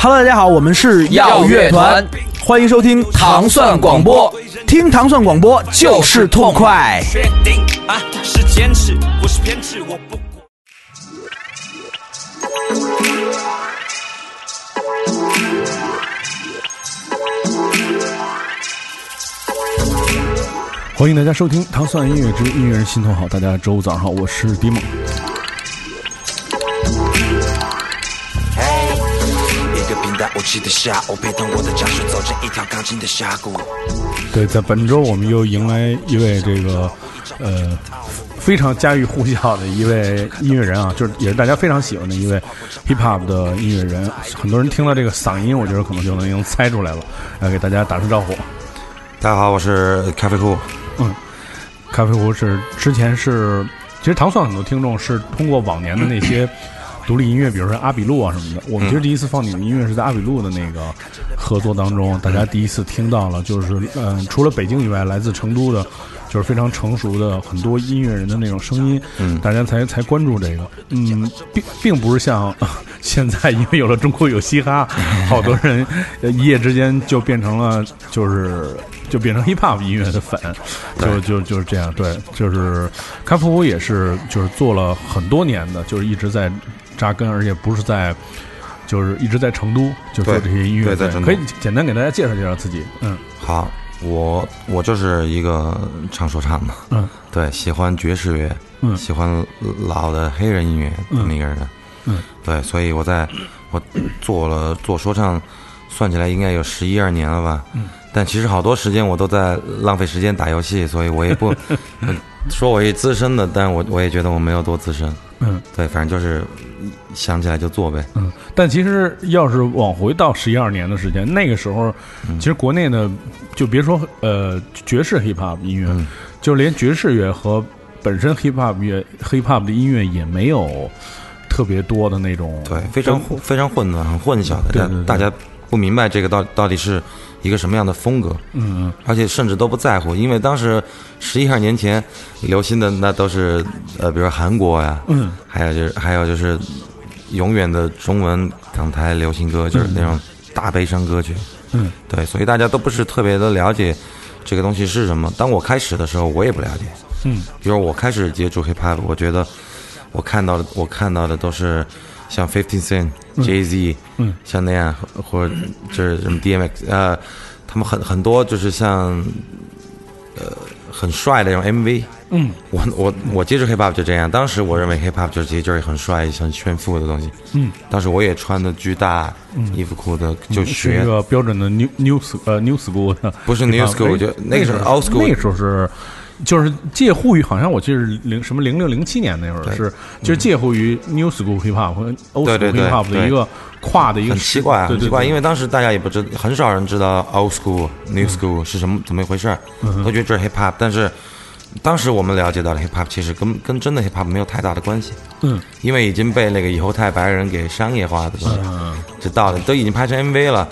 Hello，大家好，我们是耀乐团，欢迎收听糖蒜广播，听糖蒜广播就是痛快。确定啊，是坚持，不是偏执，我不管。欢迎大家收听糖蒜音乐之音乐人心头好，大家周五早上好，我是迪梦。个平淡无奇的下午，陪同我的家属走进一条钢筋的峡谷。对，在本周我们又迎来一位这个呃非常家喻户晓的一位音乐人啊，就是也是大家非常喜欢的一位 hip hop 的音乐人。很多人听到这个嗓音，我觉得可能就能能猜出来了。来给大家打声招呼。大家好，我是咖啡库。嗯，咖啡壶是之前是，其实糖蒜很多听众是通过往年的那些独立音乐，比如说阿比路啊什么的。我们其实第一次放你们音乐是在阿比路的那个合作当中，大家第一次听到了，就是嗯，除了北京以外，来自成都的，就是非常成熟的很多音乐人的那种声音，嗯大家才才关注这个。嗯，并并不是像 现在，因为有了中国有嘻哈，好多人呃一夜之间就变成了就是就变成 hip hop 音乐的粉，就就就是这样。对，就是开普乌也是就是做了很多年的，就是一直在扎根，而且不是在。就是一直在成都就做对这些音乐，可以简单给大家介绍介绍自己。嗯。好，我我就是一个唱说唱的，嗯。对，喜欢爵士乐，嗯。喜欢老的黑人音乐这么一个人，嗯。对，所以我在我做了做说唱，算起来应该有十一二年了吧，嗯，但其实好多时间我都在浪费时间打游戏，所以我也不 呃说我一资深的，但我我也觉得我没有多资深，嗯。对，反正就是想起来就做呗，嗯，但其实要是往回到十一二年的时间，那个时候，嗯。其实国内的就别说呃爵士 hip hop 音乐，嗯。就连爵士乐和本身 hip hop 乐 hip hop 的音乐也没有特别多的那种对，非常非常混乱，很混淆的，对对对。大家不明白这个到到底是一个什么样的风格，嗯嗯。而且甚至都不在乎，因为当时十一二年前流行的那都是呃，比如说韩国呀，嗯。还有就是还有就是永远的中文港台流行歌，就是那种大悲伤歌曲，嗯。对，所以大家都不是特别的了解这个东西是什么。当我开始的时候，我也不了解，嗯。比如我开始接触 hip hop，我觉得我看到的我看到的都是像 Fifty Cent、Jay Z，嗯，像那样，或者就是什么 DMX，呃，他们很很多就是像呃很帅的那种 MV。嗯我我我接触 hip hop 就这样，当时我认为 hip hop 就是其实就是很帅、很炫富的东西。嗯，当时我也穿的巨大衣服裤子，就学一个标准的 new new 呃 new school 的，不是 new school，哎就那个时候 old school 那个时候是。就是介乎于，好像我记得是零什么零六零七年那会儿是，就是介乎于 new school hip hop 和 old school hip hop 的一个跨的一个很奇怪，很奇怪，因为当时大家也不知，很少人知道 old school、new school 是什么怎么一回事儿，都觉得这是 hip hop。但是当时我们了解到的 hip hop 其实跟跟真的 hip hop 没有太大的关系，嗯。因为已经被那个犹太白人给商业化的东西，嗯就到了都已经拍成 MV 了，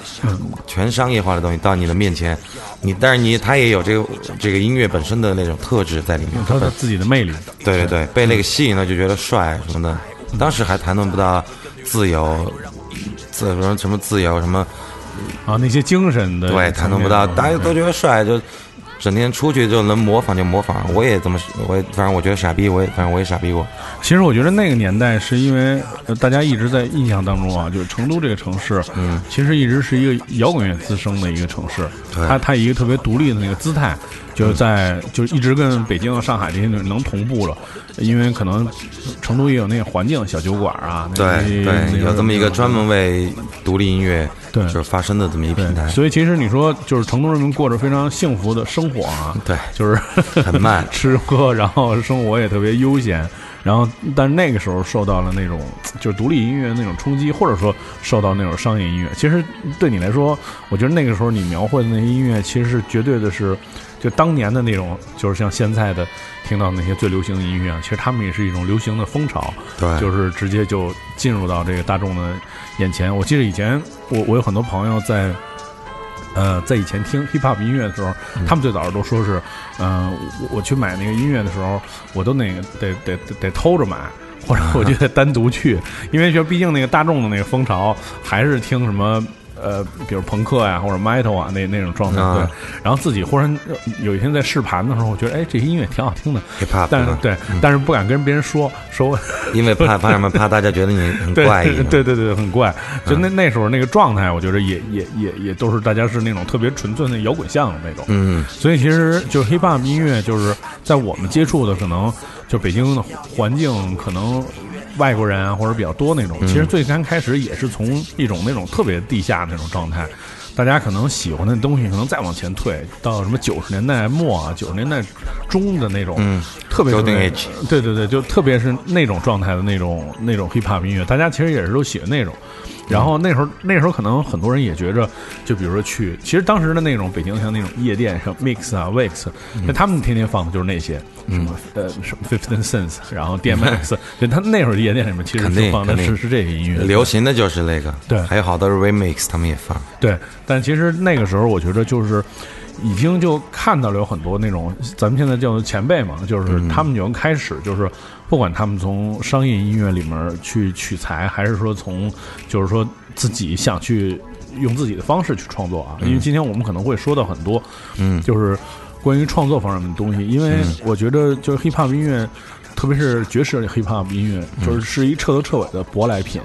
全商业化的东西到你的面前，你但是你他也有这个这个音乐本身的那种特质在里面，他的自己的魅力，对对对，被那个吸引了，就觉得帅什么的。当时还谈论不到自由，自什么什么自由什么，啊，那些精神的对，谈论不到，大家都觉得帅，就整天出去就能模仿就模仿。我也这么，我也反正我觉得傻逼，我也反正我也傻逼过。其实我觉得那个年代是因为呃大家一直在印象当中啊，就是成都这个城市，嗯，其实一直是一个摇滚乐滋生的一个城市，它它以一个特别独立的那个姿态，就是在就是一直跟北京、上海这些能同步了，因为可能成都也有那个环境，小酒馆啊，对对，有这么一个专门为独立音乐对就是发声的这么一平台，。所以其实你说就是成都人民过着非常幸福的生活啊，对，就是很慢 吃喝，然后生活也特别悠闲。然后，但是那个时候受到了那种就是独立音乐那种冲击，或者说受到那种商业音乐。其实对你来说，我觉得那个时候你描绘的那些音乐，其实是绝对的是，就当年的那种，就是像现在的听到那些最流行的音乐啊，其实他们也是一种流行的风潮。对，就是直接就进入到这个大众的眼前。我记得以前我我有很多朋友在。呃，在以前听 hip hop 音乐的时候，他们最早都说是，嗯、我我去买那个音乐的时候，我都那个得得得得偷着买，或者我就得单独去，因为就毕竟那个大众的那个风潮还是听什么。呃，比如朋克呀，或者 metal 啊，那那种状态，啊对。然后自己忽然有一天在试盘的时候，我觉得，哎，这些音乐挺好听的但是吧对，但是不敢跟别人说，说因为怕怕什么？怕大家觉得你很 对怪异。对对对，很怪。就那那时候那个状态，我觉得也也也也都是大家是那种特别纯粹的摇滚向的那种。嗯，所以其实就是 hip hop 音乐，就是在我们接触的可能就北京的环境，可能外国人啊或者比较多那种。其实最刚开始也是从一种那种特别地下那种状态。大家可能喜欢的东西，可能再往前退到什么九十年代末啊，九十年代中的那种，嗯特别特 Golden 别对对对，就特别是那种状态的那种那种 hip hop 音乐，大家其实也是都喜欢那种。然后那时候那时候可能很多人也觉着，就比如说去，其实当时的那种北京像那种夜店，像 Mix 啊、Wix，那他们天天放的就是那些什么呃什么 Fifteen Cents，然后 DMX，就他那会儿夜店里面其实肯定放的是是这些音乐，流行的就是那个，对还有好多 remix 他们也放。对，但其实那个时候我觉得就是已经就看到了有很多那种咱们现在叫做前辈嘛，就是他们已经开始就是不管他们从商业音乐里面去取材，还是说从就是说自己想去用自己的方式去创作啊，因为今天我们可能会说到很多，嗯，就是关于创作方面的东西，因为我觉得就是 hip hop 音乐。特别是爵士的 hip hop 音乐，就是是一彻头彻尾的舶来品，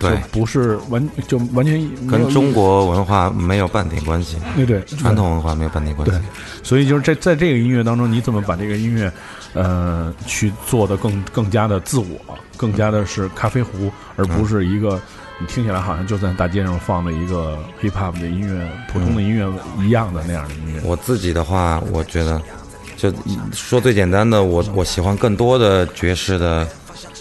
对就，不是完就完全跟中国文化没有半点关系，对对传统文化没有半点关系对系。，所以就是在在这个音乐当中，你怎么把这个音乐，呃，去做的更更加的自我，更加的是咖啡壶，而不是一个你听起来好像就在大街上放的一个 hip hop 的音乐、普通的音乐一样的那样的音乐。我自己的话，我觉得，就说最简单的，我我喜欢更多的爵士的，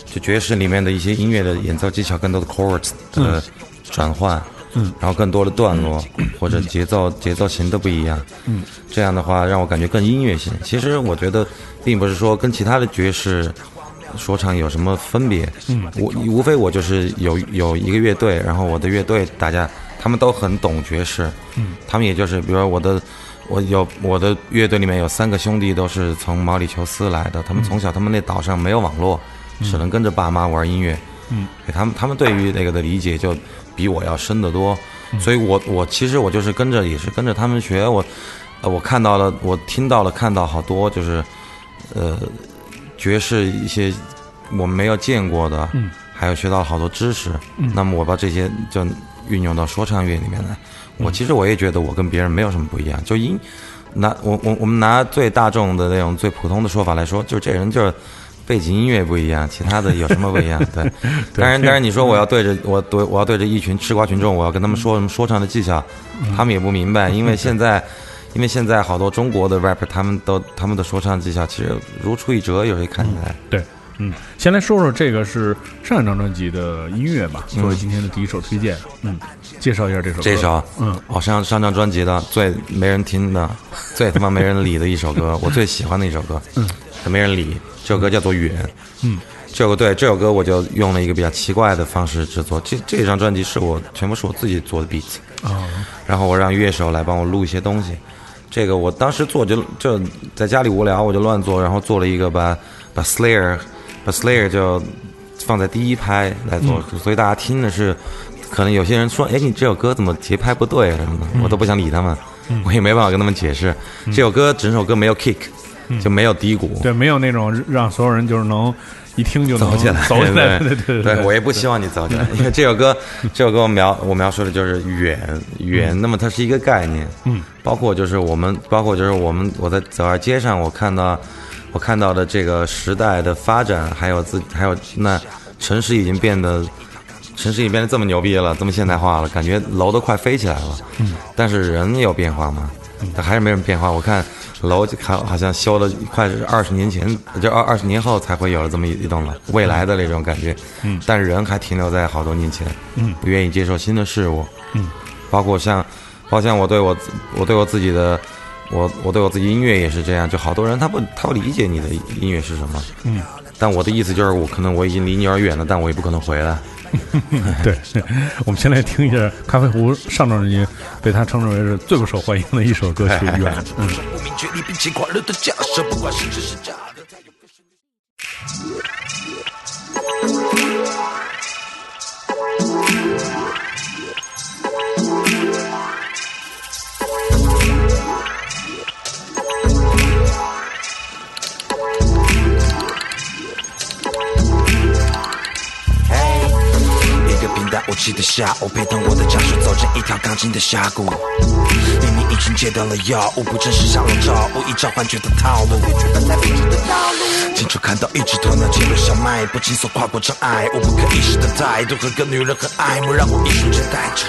就爵士里面的一些音乐的演奏技巧，更多的 chords 的转换，嗯，然后更多的段落或者节奏节奏型都不一样，嗯，这样的话让我感觉更音乐性。其实我觉得，并不是说跟其他的爵士说唱有什么分别，嗯，我无非我就是有有一个乐队，然后我的乐队大家他们都很懂爵士，嗯，他们也就是比如说我的。我有我的乐队里面有三个兄弟都是从毛里求斯来的，他们从小他们那岛上没有网络，只能跟着爸妈玩音乐。嗯，给他们他们对于那个的理解就比我要深得多，所以我我其实我就是跟着也是跟着他们学，我呃我看到了我听到了看到好多就是呃爵士一些我们没有见过的，嗯，还有学到了好多知识，嗯那么我把这些就运用到说唱乐里面来。我其实我也觉得我跟别人没有什么不一样，就音拿我我我们拿最大众的那种最普通的说法来说，就是这人就是背景音乐不一样，其他的有什么不一样？对，当然当然你说我要对着我对我要对着一群吃瓜群众，我要跟他们说什么说唱的技巧，他们也不明白，因为 现在。因为现在好多中国的 rapper，他们都他们的说唱技巧其实如出一辙，有谁看起来？对，嗯，先来说说这个是上一张专辑的音乐吧，作为今天的第一首推荐。嗯，介绍一下这首歌。这首，嗯，哦，上上张专辑的最没人听的、最他妈没人理的一首歌，我最喜欢的一首歌，嗯，没人理。这首歌叫做《远》，嗯，这首歌对这首歌我就用了一个比较奇怪的方式制作。这这张专辑是我全部是我自己做的 beats，哦，然后我让乐手来帮我录一些东西。这个我当时做就就在家里无聊，我就乱做，然后做了一个把把 Slayer 把 Slayer 就放在第一拍来做，所以大家听的是，可能有些人说，哎，你这首歌怎么节拍不对什么的，我都不想理他们，我也没办法跟他们解释。这首歌整首歌没有 kick，就没有低谷，对，没有那种让所有人就是能一听就能走起来，走起来。对对对我也不希望你走起来，因为这首歌，这首歌我描我描述的就是远远，那么它是一个概念，嗯，包括就是我们，包括就是我们，我在走在街上，我看到我看到的这个时代的发展，还有自还有那城市已经变得。城市已经变得这么牛逼了，这么现代化了，感觉楼都快飞起来了。嗯，但是人有变化吗？但还是没什么变化。我看楼就好好像修了快是二十年前，就二二十年后才会有了这么一一栋楼，未来的那种感觉。嗯，但是人还停留在好多年前。嗯，不愿意接受新的事物。嗯，包括像，包括像我对我自我对我自己的，我我对我自己音乐也是这样。就好多人他不他不理解你的音乐是什么。嗯，但我的意思就是，我可能我已经离你而远了，但我也不可能回来。对，我们先来听一下咖啡壶上张专辑被他称之为是最不受欢迎的一首歌曲《远》。嗯，气的下午，陪同我的家属走进一条钢筋的峡谷。明明已经戒掉了药物，不真实上了照物，依照幻觉的套路。清楚看到一只鸵鸟进入小卖部，轻松跨过障碍，我不可一世的态度和个女人很爱慕，让我一瞬间呆住。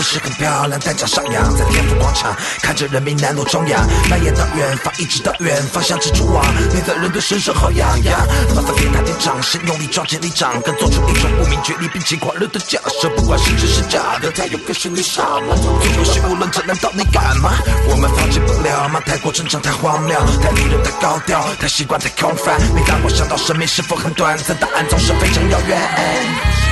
的你姿势很漂亮，单脚上扬在天府广场，看着人民南路中央，蔓延到远方，一直到远方，像蜘蛛网。你的人的身上好痒痒，麻烦给他点掌声，用力撞击你掌根，做出一种不明觉厉并且狂热的假设，不管是真是假的，它有个是你傻吗？做游戏无论这难道你敢吗？我们放弃不了吗？太过正常，太荒谬，太迷人，太高调，太习惯，太空泛。每当我想到生命是否很短暂，答案总是非常遥远。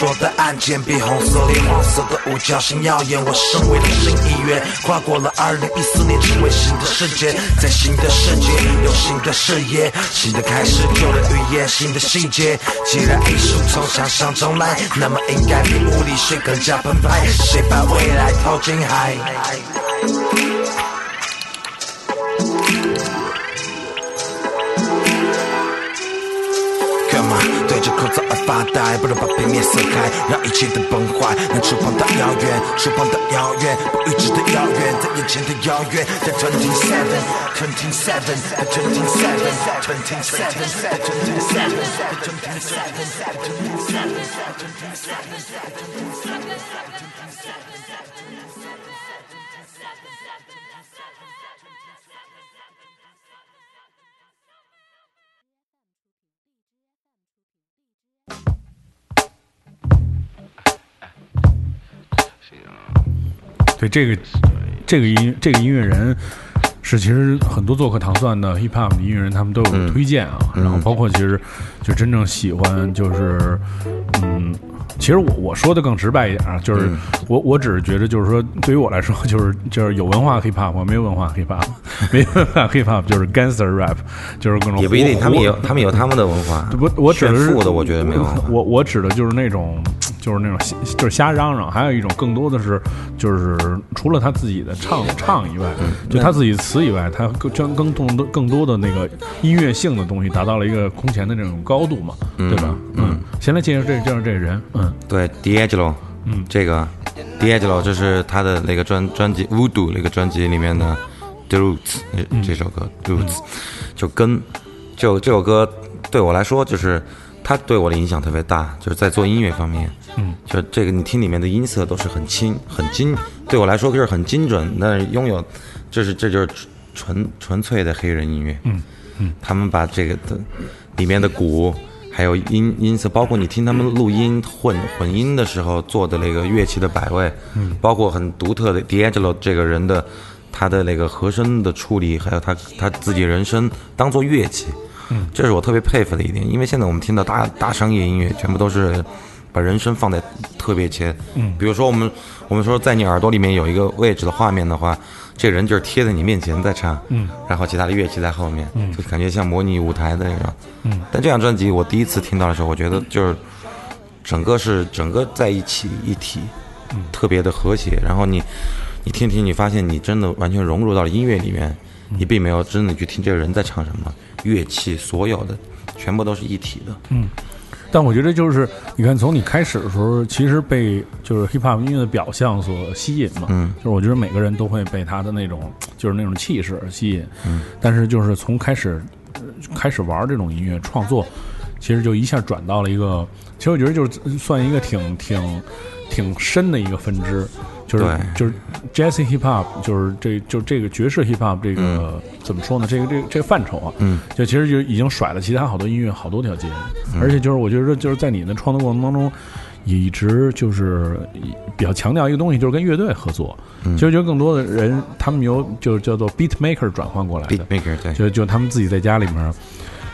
说的按键，比红色里黄色的五角星耀眼。我身为了新一员，跨过了二零一四年，成为新的世界，在新的世界有新的视野，新的开始，旧的语言，新的细节。既然艺术从想象中来，那么应该比物理学更加澎湃。谁把未来投进海？呆？不如把背面撕开，让一切都崩坏。能触碰到遥远，触碰到遥远，不预知的遥远，在眼前的遥远。在 twenty seven, twenty seven, twenty seven, twenty seven, twenty seven, twenty seven, twenty seven. 对这个这个音这个音乐人是其实很多做客糖蒜的 hip hop 的音乐人他们都有推荐啊，然后包括其实就真正喜欢就是嗯。其实我我说的更直白一点啊，就是我我只是觉得，就是说，对于我来说，就是就是有文化 hip hop，没有文化 hip hop，没文化 hip hop 就是 gangster rap，就是各种也不一定，他们也有他们有他们的文化。不，我指的是我觉得没有。我我指的就是那种，就是那种瞎，就是瞎嚷嚷。还有一种更多的是，就是除了他自己的唱唱以外，就他自己词以外，他更将更更多更多的那个音乐性的东西达到了一个空前的这种高度嘛，对吧？嗯，先来介绍这介绍这个人，嗯。对，D'Angelo，嗯，这个 D'Angelo 这是他的那个专专辑《Voodoo》那个专辑里面的《The Roots》这这首歌《Roots》，就跟就这首歌对我来说，就是他对我的影响特别大，就是在做音乐方面，嗯，就这个你听里面的音色都是很轻很精，对我来说就是很精准，那拥有，这是这就是纯纯粹的黑人音乐，嗯嗯，他们把这个的里面的鼓。还有音音色，包括你听他们录音混混音的时候做的那个乐器的摆位，嗯，包括很独特的 D'Angelo 这个人的他的那个和声的处理，还有他他自己人声当做乐器，嗯，这是我特别佩服的一点。因为现在我们听到大大商业音乐，全部都是把人声放在特别前，嗯，比如说我们我们说在你耳朵里面有一个位置的画面的话。这人就是贴在你面前在唱，嗯，然后其他的乐器在后面，嗯，就感觉像模拟舞台的那种，嗯。但这张专辑我第一次听到的时候，我觉得就是整个是整个在一起一体，嗯，特别的和谐。然后你你听听，你发现你真的完全融入到了音乐里面，你并没有真的去听这个人在唱什么，乐器所有的全部都是一体的，嗯。但我觉得就是你看，从你开始的时候，其实被就是 hip hop 音乐的表象所吸引嘛。嗯，就是我觉得每个人都会被他的那种就是那种气势吸引。嗯，但是就是从开始、呃开始玩这种音乐创作，其实就一下转到了一个，其实我觉得就是算一个挺挺挺深的一个分支。就是就是 jazz hip hop，就是这就这个爵士 hip hop 这个、怎么说呢？这个这个这个范畴啊，嗯，就其实就已经甩了其他好多音乐好多条街，而且就是我觉得就是在你的创作过程当中，也一直就是比较强调一个东西，就是跟乐队合作。嗯其实觉得更多的人他们由就是叫做 beat maker 转换过来的 beat，maker 对，就就他们自己在家里面。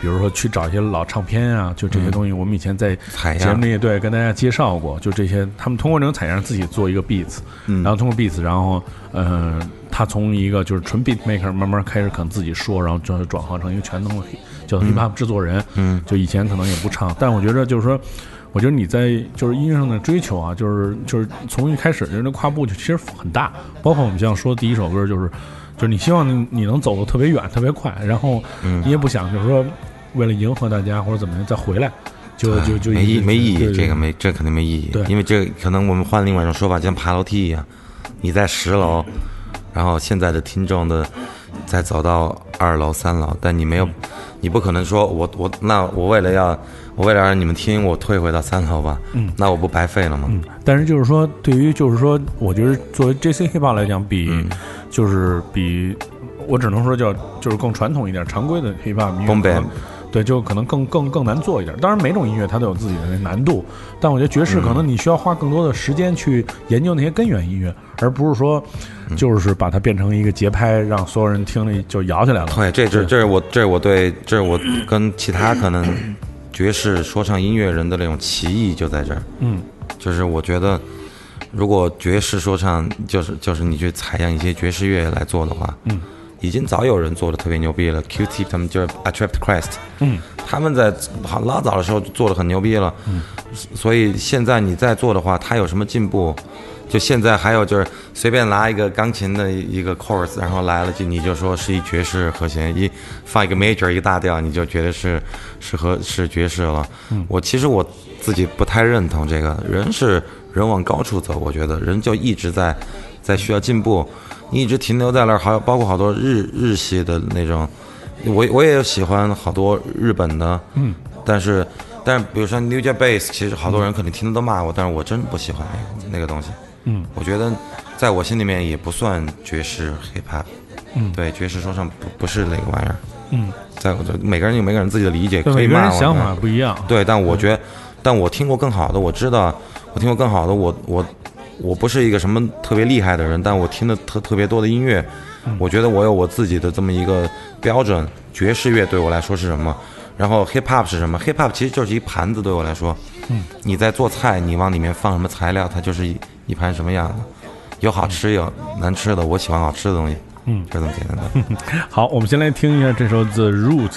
比如说去找一些老唱片啊，就这些东西，我们以前在节目里对跟大家介绍过，就这些，他们通过这种采样自己做一个 beats，嗯。然后通过 beats，然后呃，他从一个就是纯 beat maker 慢慢开始可能自己说，然后转转化成一个全能的叫 hip hop 制作人，嗯，就以前可能也不唱，但我觉得就是说，我觉得你在就是音乐上的追求啊，就是就是从一开始就是那跨步就其实很大，包括我们像说第一首歌就是，就是你希望你你能走得特别远特别快，然后你也不想就是说为了迎合大家或者怎么样再回来，就就就没意没意义，这个没这肯定没意义。对，因为这可能我们换另外一种说法，就像爬楼梯一样，你在十楼，然后现在的听众的再走到二楼、三楼，但你没有，你不可能说我我那我为了要我为了让你们听，我退回到三楼吧，嗯，那我不白费了吗？但是就是说，对于就是说，我觉得作为 J C hip hop 来讲，比、嗯就是比我只能说叫就是更传统一点、常规的 hip hop 音乐对，就可能更更更难做一点。当然，每种音乐它都有自己的那难度，但我觉得爵士可能你需要花更多的时间去研究那些根源音乐，而不是说就是把它变成一个节拍，让所有人听了就摇起来了。对，这这这是我这是我对这是我跟其他可能 爵士说唱音乐人的那种歧义就在这儿。嗯，就是我觉得，如果爵士说唱就是就是你去采样一些爵士乐来做的话，嗯，已经早有人做的特别牛逼了。Q-Tip 他们就是 Attract Christ，嗯，他们在好老早的时候就做的很牛逼了，嗯，所以现在你再做的话，他有什么进步？就现在还有就是随便拿一个钢琴的一个 chorus，然后来了就你就说是一爵士和弦，一放一个 major 一个大调，你就觉得是是和是爵士了。我其实我自己不太认同这个，人是人往高处走，我觉得人就一直在在需要进步，你一直停留在那儿，还有包括好多日日系的那种，我我也喜欢好多日本的，嗯，但是但是比如说 New Jack Bass，其实好多人可能听的都骂我，但是我真不喜欢那个那个东西，嗯，我觉得在我心里面也不算爵士 hip hop，嗯，对，爵士说唱不不是那个玩意儿，嗯，在我这每个人有每个人自己的理解，可以骂我，人想法不一样。对，但我觉得，但我听过更好的，我知道，我听过更好的，我我我不是一个什么特别厉害的人，但我听的特特别多的音乐，我觉得我有我自己的这么一个标准。爵士乐对我来说是什么？然后 hip hop 是什么？hip hop 其实就是一盘子，对我来说，嗯，你在做菜，你往里面放什么材料，它就是一一盘什么样的，有好吃有难吃的，我喜欢好吃的东西，嗯，就这么简单的。好，我们先来听一下这首 The Root。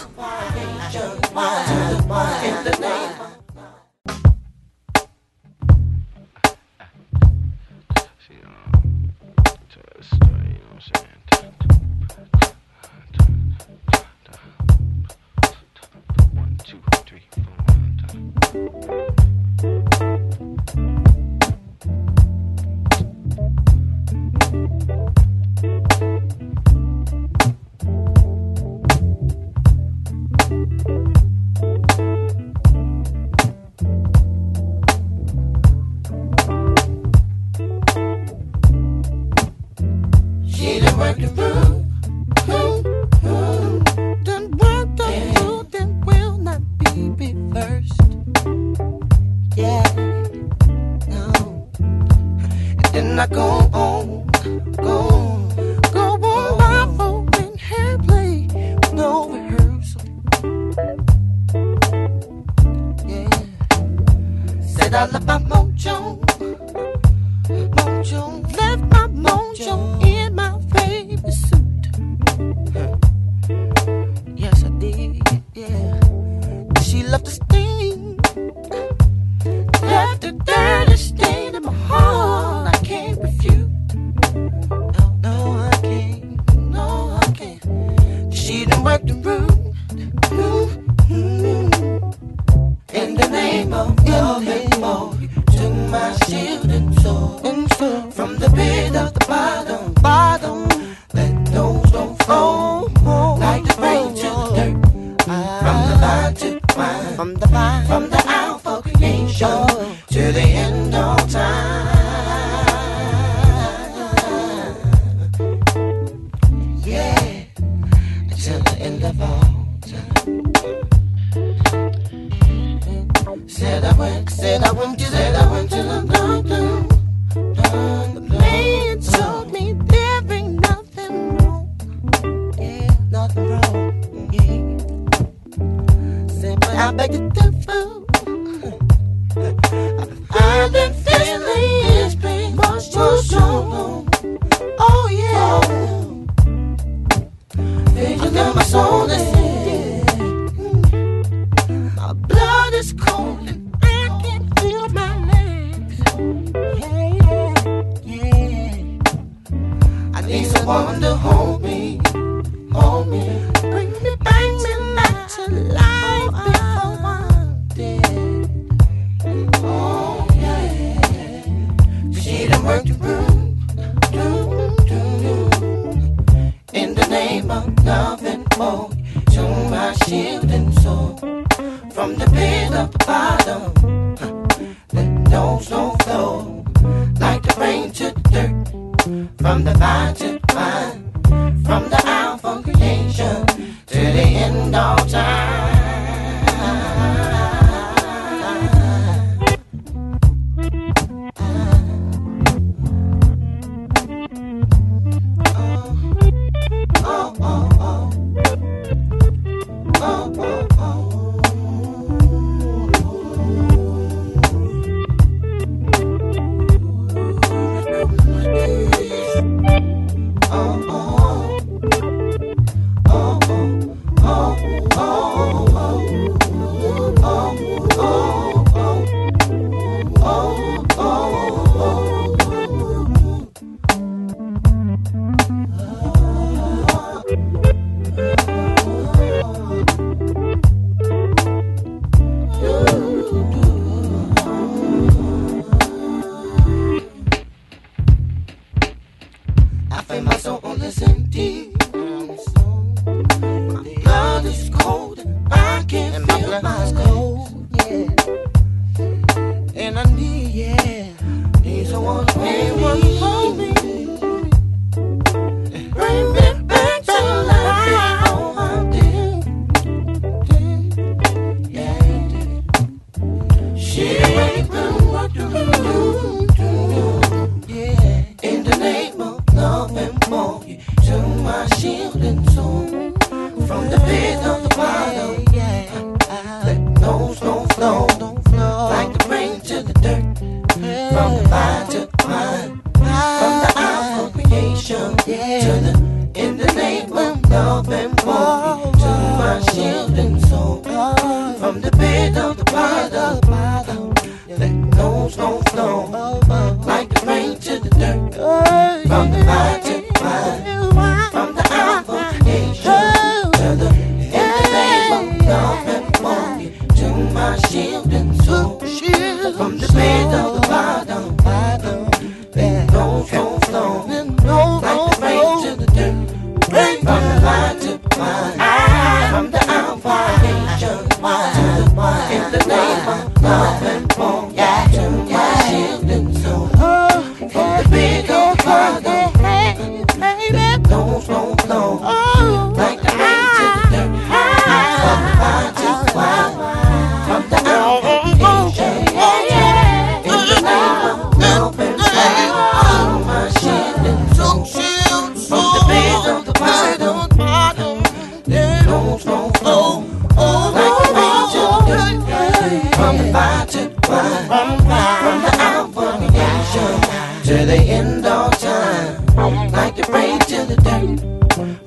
From the creation to the end of time, like the rain to the dirt.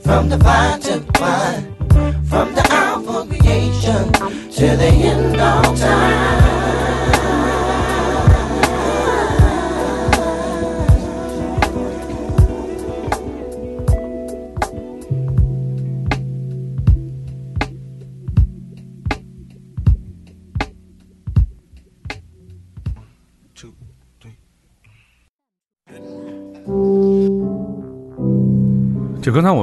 From the vine,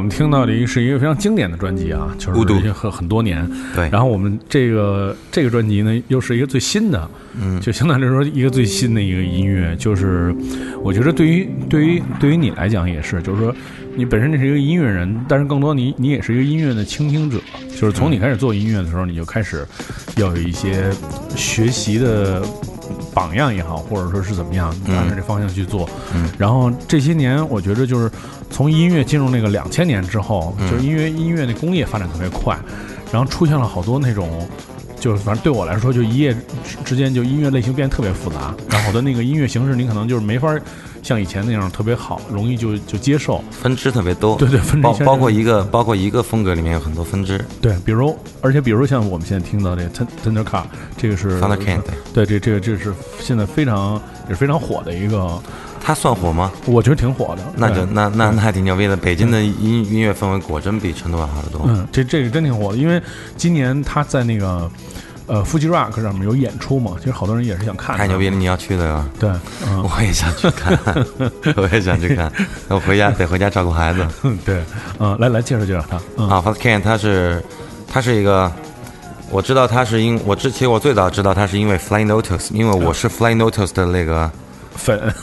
们听到的一个是一个非常经典的专辑啊，就是已经很很多年。对。然后我们这个这个专辑呢，又是一个最新的，嗯，就相当于说一个最新的一个音乐，就是我觉得对于对于对于你来讲也是，就是说你本身你是一个音乐人，但是更多你你也是一个音乐的倾听者，就是从你开始做音乐的时候，你就开始要有一些学习的榜样也好，或者说是怎么样，按照这方向去做。嗯，然后这些年，我觉得就是从音乐进入那个两千年之后，就是因为音乐的工业发展特别快，然后出现了好多那种。就是反正对我来说，就一夜之之间，就音乐类型变得特别复杂，然后好多那个音乐形式，你可能就是没法像以前那样特别好，容易就就接受。分支特别多，对对分支包包括一个包括一个风格里面有很多分支，对，比如而且比如像我们现在听到这 Thun- Thundercat，这个是 Thundercat，对，这这个这是现在非常也是非常火的一个他算火吗？我觉得挺火的。那就那那那还挺牛逼的。北京的音音乐氛围果真比成都要好得多。嗯，这这个真挺火的，因为今年他在那个呃 Fuji Rock 上面有演出嘛，其实好多人也是想看。太牛逼了！！你要去的呀？对，嗯，我也想去看，我也想去看。我回家 得回家照顾孩子。对，嗯，来来介绍介绍他。嗯，啊 f a s t Can 他是他是一个，我知道他是因我之前我最早知道他是因为 Fly Notice，因为我是 Fly Notice 的那个，粉，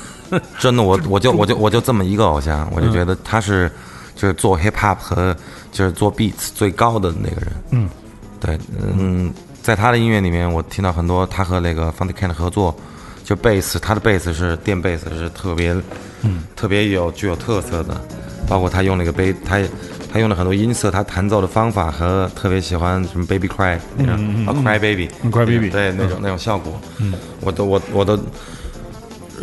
真的我我就我就我就这么一个偶像，我就觉得他是就是做 Hip Hop 和就是做 Beats 最高的那个人。嗯，对，嗯，在他的音乐里面，我听到很多他和那个 f u n d Can 的合作，就贝斯，他的贝斯是电贝斯，是特别，嗯，特别有具有特色的，包括他用那个贝，他他用了很多音色，他弹奏的方法和特别喜欢什么 Baby Cry 那种，啊 Cry Baby 嗯 Cry Baby 对那种那种效果，嗯，我都我我都。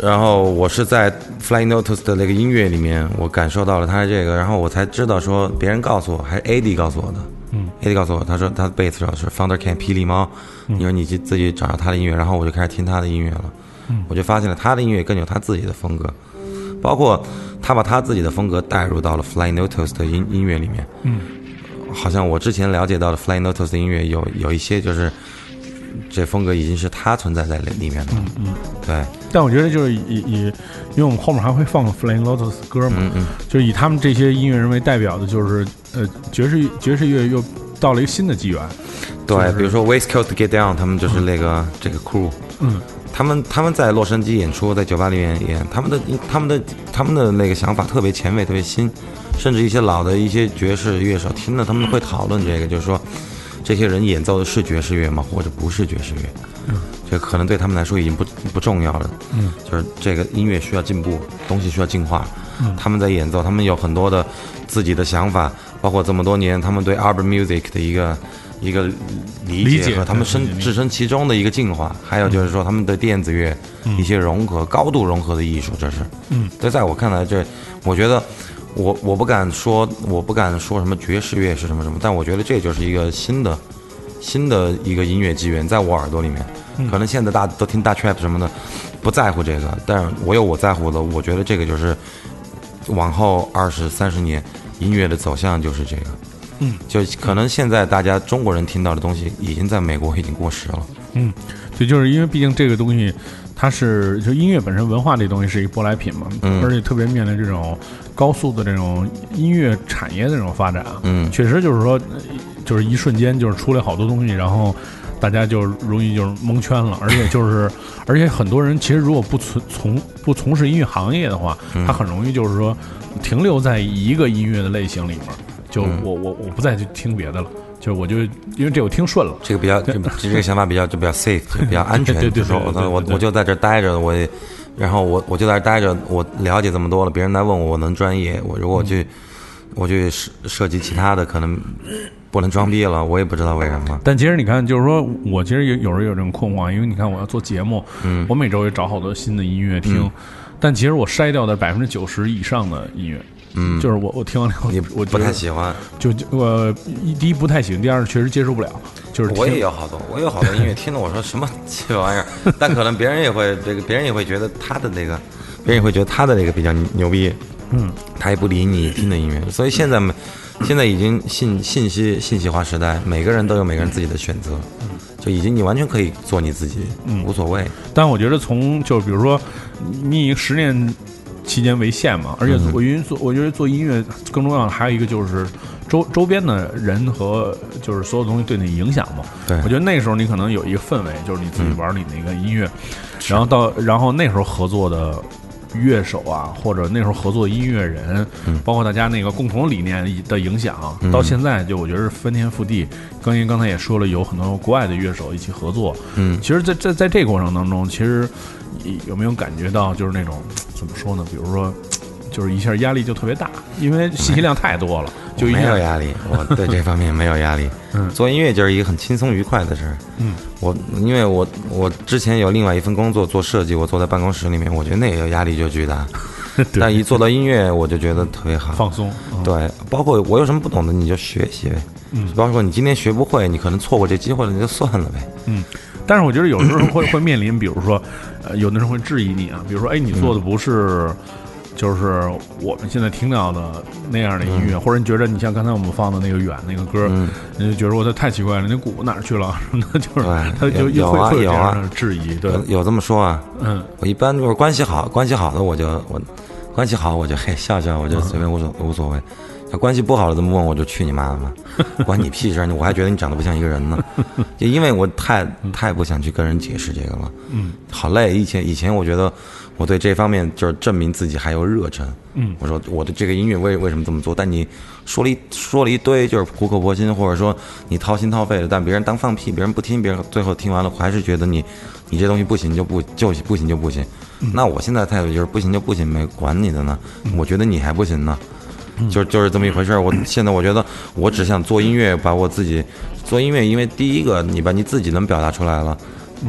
然后我是在 Fly Notice 的那个音乐里面，我感受到了他的这个，然后我才知道说，别人告诉我，还是 AD 告诉我的，嗯，AD 告诉我，他说他的贝斯手是 Founder Can 霹雳猫，你说你去自己找找他的音乐，然后我就开始听他的音乐了，我就发现了他的音乐更有他自己的风格，包括他把他自己的风格带入到了 Fly Notes 的音音乐里面，嗯，好像我之前了解到的 Fly Notes 的音乐有有一些就是这风格已经是他存在在里里面的，嗯嗯，对。但我觉得就是以以，因为我们后面还会放 Flying Lotus 歌嘛，嗯嗯。就是以他们这些音乐人为代表的，就是呃爵士爵士乐又到了一个新的纪元。对，就是比如说 West Coast Get Down，他们就是那个、这个 crew，嗯，他们他们在洛杉矶演出，在酒吧里面演，他们的他们的他们的那个想法特别前卫，特别新，甚至一些老的一些爵士乐手听了，他们会讨论这个，就是说这些人演奏的是爵士乐吗，或者不是爵士乐？嗯，这可能对他们来说已经不不重要了。嗯，就是这个音乐需要进步，东西需要进化。嗯，他们在演奏，他们有很多的自己的想法，包括这么多年他们对 urban music 的一个一个理理解解和他们身置身其中的一个进化，还有就是说他们的电子乐一些融合，高度融合的艺术，这是。嗯，这在我看来，这我觉得我我不敢说，我不敢说什么爵士乐是什么什么，但我觉得这就是一个新的新的一个音乐机缘，在我耳朵里面，可能现在大家都听大 trap 什么的，不在乎这个，但我有我在乎的，我觉得这个就是往后二十三十年音乐的走向就是这个。嗯，就可能现在大家中国人听到的东西，已经在美国已经过时了。嗯，对，就是因为毕竟这个东西，它是就音乐本身文化这东西是一个舶来品嘛，嗯而且特别面临这种高速的这种音乐产业的这种发展啊，嗯确实就是说，呃就是一瞬间就是出来好多东西，然后大家就容易就是蒙圈了，而且就是而且很多人其实如果不从从不从事音乐行业的话，嗯他很容易就是说停留在一个音乐的类型里面，就嗯我我我不再去听别的了，就是我就因为这我听顺了。这个比较，这这个想法比较就比较 safe，就比较安全。对对我对对对对我我就在这待着，我也，然后我我就在这待着，我了解这么多了，别人来问我，我能专业。我如果去，我去涉涉及其他的，可能不能装逼了，我也不知道为什么。但其实你看，就是说我其实有有时候有这种困惑，因为你看我要做节目，嗯，我每周也找好多新的音乐听，嗯但其实我筛掉的百分之九十以上的音乐，嗯，就是我我听完了以后你，我不太，喜欢，就就我一第一不太喜欢，第二确实接受不了，就是我也有好多，我有好多音乐听的，我说什么 鸡巴玩意儿，但可能别人也会这个，别人也会觉得他的那个，别人也会觉得他的那个比较牛逼，嗯，他也不理你听的音乐，所以现在没，现在已经信信息信息化时代，每个人都有每个人自己的选择，就已经你完全可以做你自己，嗯。无所谓，但我觉得从就比如说你以十年期间为限嘛，而且嗯。我因为做我觉得做音乐更重要的还有一个就是周周边的人和就是所有东西对你影响嘛。对。我觉得那个时候你可能有一个氛围，就是你自己玩你那个音乐，然后到然后那时候合作的。乐手啊，或者那时候合作音乐人，包括大家那个共同理念的影响，到现在就我觉得是翻天覆地。刚因刚才也说了，有很多国外的乐手一起合作，嗯。其实在，在在这个过程当中，其实你有没有感觉到就是那种怎么说呢？比如说，就是一下压力就特别大，因为信息量太多了，就一没有下压力，我对这方面没有压力。嗯做音乐就是一个很轻松愉快的事儿。嗯，我因为我我之前有另外一份工作做设计，我坐在办公室里面，我觉得那个压力就巨大。但一做到音乐，我就觉得特别好。放松。嗯对，包括我有什么不懂的，你就学习呗。嗯，包括你今天学不会，你可能错过这机会了，你就算了呗。嗯，但是我觉得有时候会会面临，比如说，呃，有的人会质疑你啊，比如说，哎，你做的不是。就是我们现在听到的那样的音乐，或者你觉得你像刚才我们放的那个远那个歌，你就觉得我这太奇怪了，那鼓哪儿去了？那就是他就有啊有啊质疑，对，有这么说啊。嗯，我一般就是关系好，关系好的我就我关系好我就嘿笑笑，我就随便无所无所谓。要关系不好了这么问我就去你妈的嘛，关你屁事！我还觉得你长得不像一个人呢，就因为我太太不想去跟人解释这个了。嗯，好累。以前以前我觉得。我对这方面就是证明自己还有热忱。嗯，我说我的这个音乐为为什么这么做？但你说了一说了一堆，就是苦口婆心，或者说你掏心掏肺的，但别人当放屁，别人不听，别人最后听完了还是觉得你你这东西不行就不就不行就不行。那我现在态度就是不行就不行，没管你的呢。我觉得你还不行呢，就就是这么一回事儿。我现在我觉得我只想做音乐，把我自己做音乐，因为第一个你把你自己能表达出来了，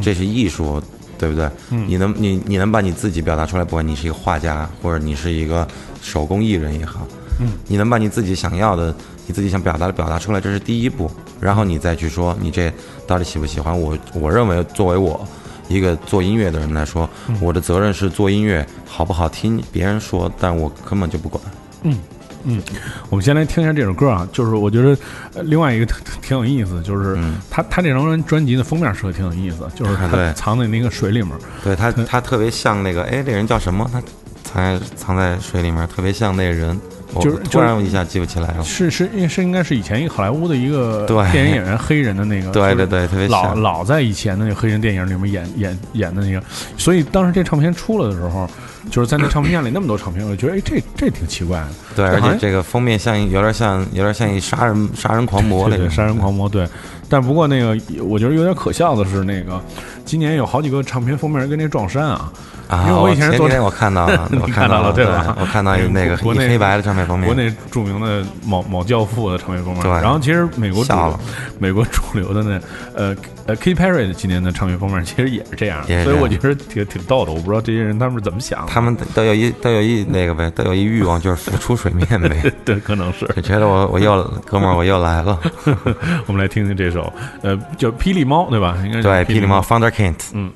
这是艺术。对不对？你能你你能把你自己表达出来，不管你是一个画家，或者你是一个手工艺人也好，嗯，你能把你自己想要的、你自己想表达的表达出来，这是第一步。然后你再去说你这到底喜不喜欢我？我认为作为我一个做音乐的人来说，我的责任是做音乐好不好听，别人说，但我根本就不管。嗯。嗯，我们先来听一下这首歌啊，就是我觉得另外一个挺有意思，就是他他这张专辑的封面设计挺有意思，就是他藏在那个水里面，对他他特别像那个哎，这人叫什么？他藏藏在水里面，特别像那人。就是突然一下记不起来了。是是，是应该是以前一个好莱坞的一个对电影演员，黑人的那个。对对对，特别老老在以前的那个黑人电影里面演演演的那个，所以当时这唱片出了的时候，就是在那唱片店里那么多唱片，我就觉得哎，这这挺奇怪的。对，而且这个封面像有点像有点像一杀人杀人狂魔那个杀人狂魔。对，但不过那个我觉得有点可笑的是，那个今年有好几个唱片封面跟那撞衫啊。啊！因为我以前是做，我看到了，我看到了，对吧？我看到那个国内黑白的唱片封面，国内著名的某某教父的唱片封面。对。然后其实美国主流，美国主流的那呃呃 Katy Perry 的今年的唱片封面其实也是这样，所以我觉得挺挺逗的。我不知道这些人他们是怎么想的。他们都有一都有一那个呗，都有一欲望，就是浮出水面呗。对，可能是。就觉得我我又哥们儿我又来了。我们来听听这首呃叫霹雳猫对吧？应该是对霹雳猫 Founder Kent。嗯。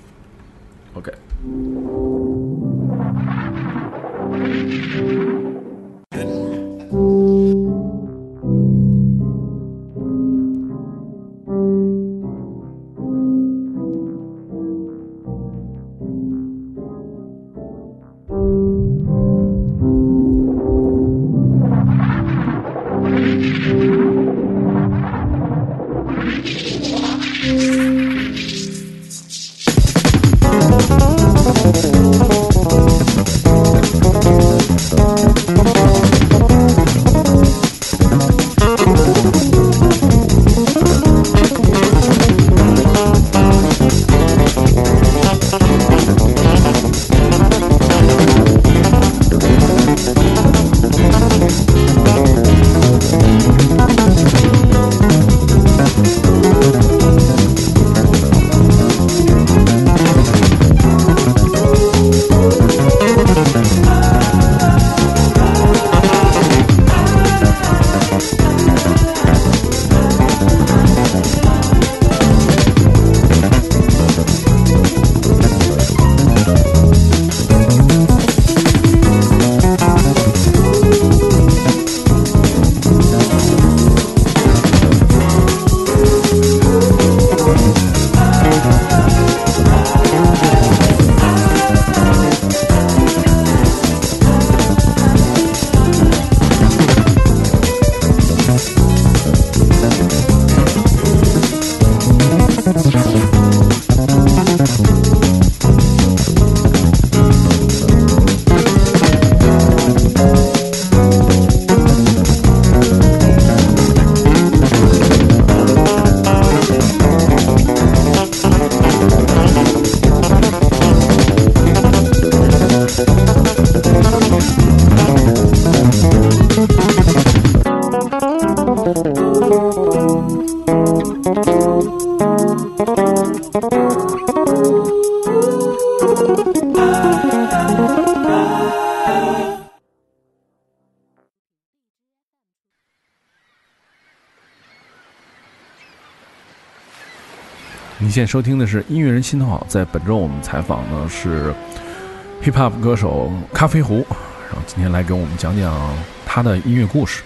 OK。您现收听的是音乐人心头好，在本周我们采访的是 hip hop 歌手咖啡壶，然后今天来给我们讲讲他的音乐故事。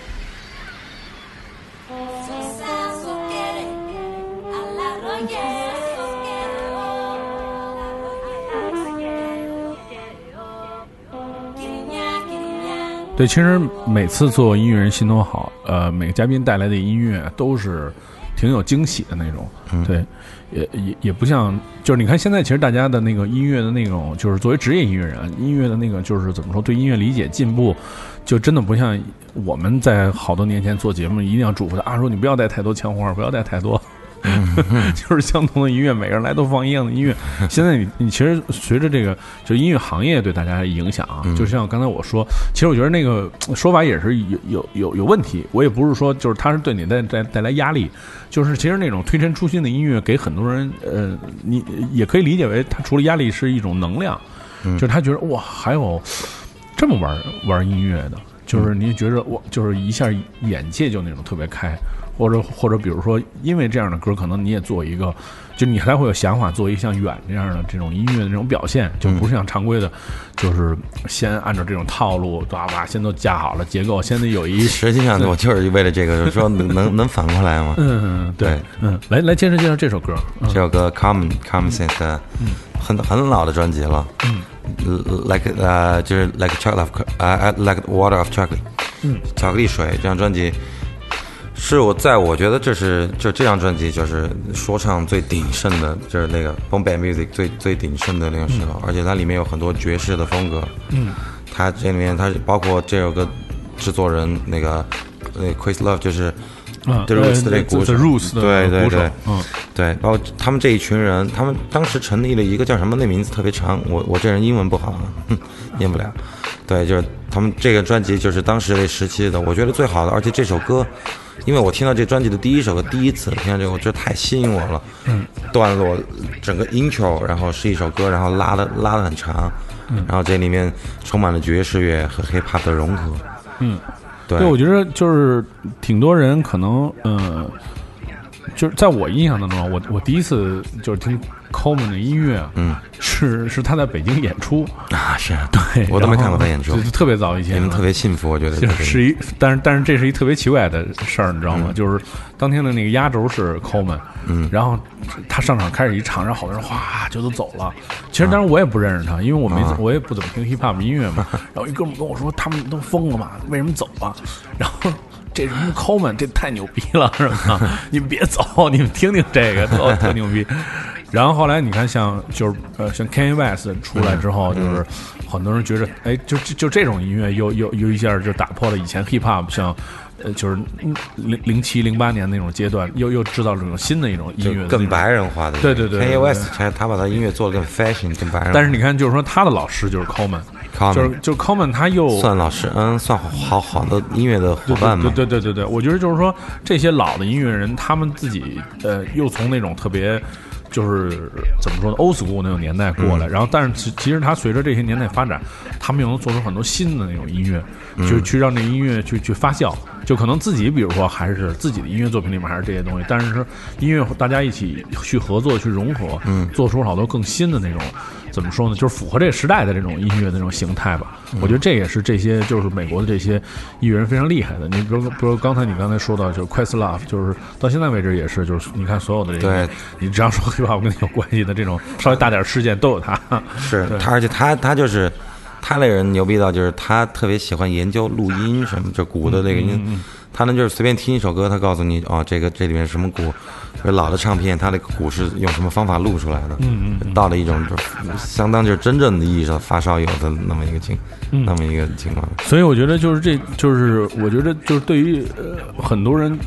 对，其实每次做音乐人心头好，呃，每个嘉宾带来的音乐都是挺有惊喜的那种。对，也也也不像，就是你看现在其实大家的那个音乐的那种，就是作为职业音乐人，音乐的那个就是怎么说，对音乐理解进步，就真的不像我们在好多年前做节目一定要嘱咐他啊，说你不要带太多枪花，不要带太多。就是相同的音乐，每个人来都放一样的音乐。现在你你其实随着这个，就音乐行业对大家的影响啊，就像刚才我说，其实我觉得那个说法也是有有有有问题。我也不是说就是他是对你带带带来压力，就是其实那种推陈出新的音乐给很多人，呃，你也可以理解为它除了压力是一种能量，就是他觉得哇，还有这么玩玩音乐的，就是你觉着哇，就是一下眼界就那种特别开。或者或者比如说，因为这样的歌，可能你也做一个，就你还会有想法做一个像远这样的这种音乐的这种表现，就不是像常规的，就是先按照这种套路，叭叭先都架好了结构，先得有一实际上我就是为了这个，就是说能能 能反过来吗？嗯对对。嗯，来来介绍介绍这首歌，嗯。这首歌 Common Common Sense 的很很老的专辑了，嗯，like 呃就是 like chocolate 呃 like water of chocolate，嗯，巧克力水这张专辑。是我在我觉得这是就这张专辑就是说唱最鼎盛的，就是那个 boom bap music 最最鼎盛的那个时候，而且它里面有很多爵士的风格。嗯，它这里面它包括这首歌制作人那个那 Chris Love 就是啊 The Roots 的那鼓对对对，嗯。对，包括他们这一群人，他们当时成立了一个叫什么，那名字特别长，我我这人英文不好，哼，念不了。对，就是他们这个专辑就是当时那时期的，我觉得最好的，而且这首歌，因为我听到这专辑的第一首歌，第一次听到这个，我觉得太吸引我了。嗯，段落整个 intro，然后是一首歌，然后拉的拉的很长，嗯然后这里面充满了爵士乐和 hip hop 的融合。嗯，对，对，我觉得就是挺多人可能，呃，就是在我印象当中啊，我我第一次就是听 Coleman 的音乐，嗯，是是他在北京演出，啊是啊，对，我都没看过他演出就就特别早以前，你们特别幸福，我觉得就这个是一，但是但是这是一特别奇怪的事儿，你知道吗？就是当天的那个压轴是 Coleman，嗯，然后他上场开始一唱，然后好多人哗就都走了。其实当时我也不认识他，因为我没、我也不怎么听 hip hop 音乐嘛。然后一哥们跟我说，他们都疯了嘛，为什么走啊？然后。这什么 Coleman，这太牛逼了，是吧？你们别走，你们听听这个，特特牛逼。然后后来你看像，就是呃，像 Kanye West 出来之后，就是很多人觉得，哎，就就就这种音乐又又又一下就打破了以前 hip hop 像，呃，就是嗯零零七零八年那种阶段，又又制造了这种新的一种音乐更白人化的。对对对对 Kanye 对 West 他他把他音乐做的更 fashion 更白人。但是你看，就是说他的老师就是 Coleman，Coleman 就是就是 Coleman，他又算老师，嗯，算好好好的音乐的伙伴嘛。对对对对对，我觉得就是说这些老的音乐人，他们自己呃，又从那种特别。就是怎么说呢，old school 那种年代过嗯。来，然后但是其其实它随着这些年代发展，他们又能做出很多新的那种音乐，嗯就是去让这音乐去去发酵，就可能自己比如说还是自己的音乐作品里面还是这些东西，但是说音乐大家一起去合作去融合，嗯，做出好多更新的那种。怎么说呢？就是符合这个时代的这种音乐的那种形态吧。我觉得这也是这些就是美国的这些艺人非常厉害的。你比如，比如刚才你刚才说到，就是 Questlove，就是到现在为止也是，就是你看所有的这个，对你只要说 hiphop 跟你有关系的这种稍微大点事件都有他。是他，而且他他就是他那人牛逼到就是他特别喜欢研究录音什么，就鼓的那个音，他呢就是随便听一首歌，他告诉你哦，这个这里面什么鼓。就是老的唱片，它的鼓是用什么方法录出来的？嗯嗯，到了一种就相当就是真正的意义上发烧友的那么一个情，那么一个情况。所以我觉得就是这就是我觉得就是对于呃很多人，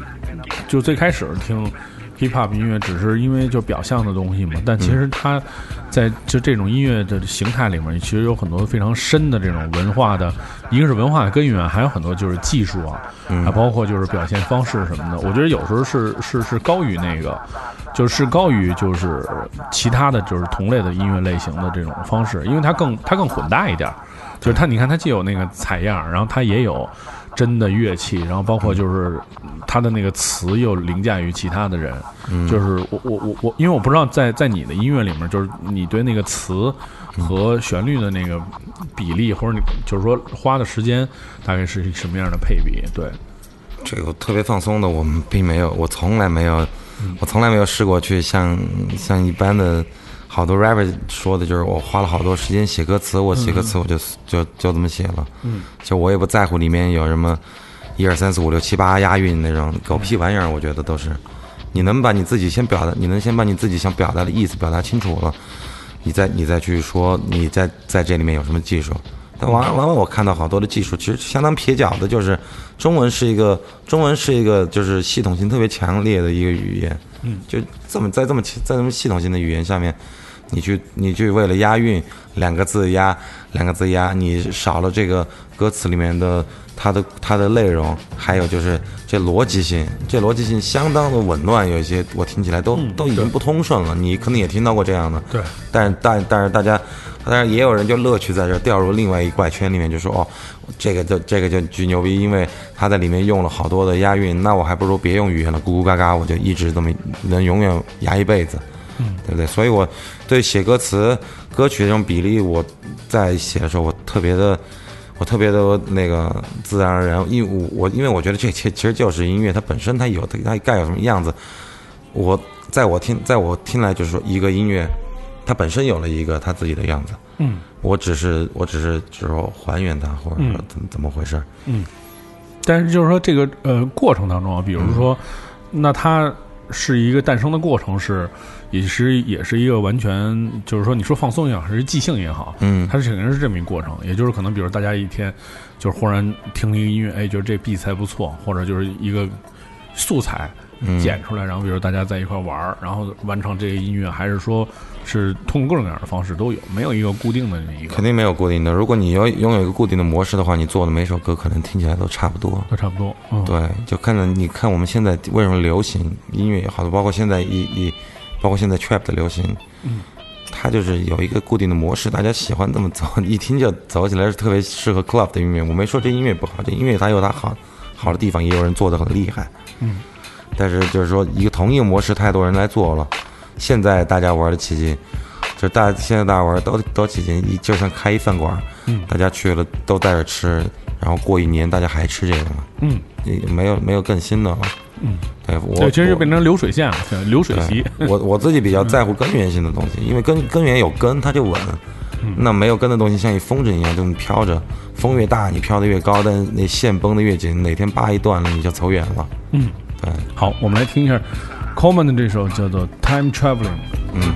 就最开始听 hip hop 音乐只是因为就表象的东西嘛，但其实它在就这种音乐的形态里面，其实有很多非常深的这种文化的，一个是文化的根源，还有很多就是技术啊，还包括就是表现方式什么的。我觉得有时候是是是高于那个，就是高于就是其他的就是同类的音乐类型的这种方式，因为它更它更混搭一点儿。就是它，你看它既有那个采样，然后它也有真的乐器，然后包括就是他的那个词又凌驾于其他的人，就是我我我我，因为我不知道在在你的音乐里面，就是你对那个词和旋律的那个比例，或者你就是说花的时间大概是什么样的配比？对，这个特别放松的，我们并没有，我从来没有，我从来没有试过去像像一般的好多 rapper 说的，就是我花了好多时间写歌词，我写歌词我就就就这么写了，嗯，就我也不在乎里面有什么一二三四五六七八押韵那种狗屁玩意儿，我觉得都是，你能把你自己先表达，你能先把你自己想表达的意思表达清楚了，你再你再去说你在在这里面有什么技术。但往往往我看到好多的技术，其实相当撇脚的，就是中文是一个中文是一个就是系统性特别强烈的一个语言，嗯，就这么在这么在这么系统性的语言下面，你去你去为了押韵，两个字押两个字押，你少了这个歌词里面的它的它的内容，还有就是这逻辑性，这逻辑性相当的紊乱，有一些我听起来都、都已经不通顺了。你可能也听到过这样的，对，但但但是大家，当然也有人就乐趣在这掉入另外一怪圈里面，就说哦，这个就这个就巨牛逼，因为他在里面用了好多的押韵，那我还不如别用语言了，咕咕嘎嘎，我就一直这么能永远押一辈子，嗯，对不对？所以我对写歌词、歌曲这种比例，我在写的时候，我特别的。我特别的那个自然而然，因为我我因为我觉得这其其实就是音乐，它本身它有它该有什么样子，我在我听在我听来就是说一个音乐，它本身有了一个它自己的样子，嗯，我只是我只是就是说还原它，或者说怎么怎么回事嗯，但是就是说这个呃过程当中啊，比如说，那它是一个诞生的过程是，也是也是一个完全就是说你说放松也好，还是即兴也好，嗯。它是肯定是这么一个过程。也就是可能比如大家一天就是忽然听一个音乐，哎，觉得这 beat 还不错，或者就是一个素材剪出来，然后比如大家在一块玩儿，然后完成这个音乐，还是说是通过各种各样的方式都有，没有一个固定的一个肯定没有固定的。如果你要拥有一个固定的模式的话，你做的每首歌可能听起来都差不多。都差不多。嗯，对，就看着你看我们现在为什么流行音乐也好，包括现在一一，包括现在 trap 的流行，嗯，它就是有一个固定的模式，大家喜欢这么走，一听就走起来是特别适合 club 的音乐。我没说这音乐不好，这音乐它有它好好的地方，也有人做的很厉害，嗯，但是就是说一个同一个模式，太多人来做了，现在大家玩的起劲。就大现在大家玩都都起劲，一就像开一饭馆，嗯，大家去了都带着吃，然后过一年大家还吃这个嘛，嗯，也没有没有更新的了，嗯，对我对，其实就变成流水线了，流水席。我 我自己比较在乎根源性的东西，因为根根源有根它就稳，那没有根的东西像一风筝一样这么飘着，风越大你飘得越高，但那线绷得越紧，哪天叭一断了你就走远了。嗯，嗯，好，我们来听一下 Common 的这首叫做《Time Traveling》。嗯。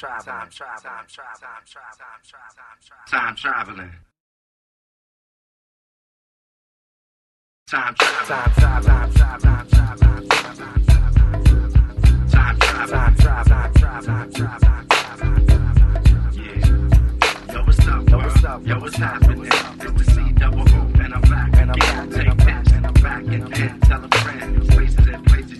traveling. Time traveling. Time traveling. Time. Time. Time. Time. Time. Time. Time Yo, what's happening? It's the C double O, and I'm back again. Take that, and I'm back again. Tell a friend, spaces and places.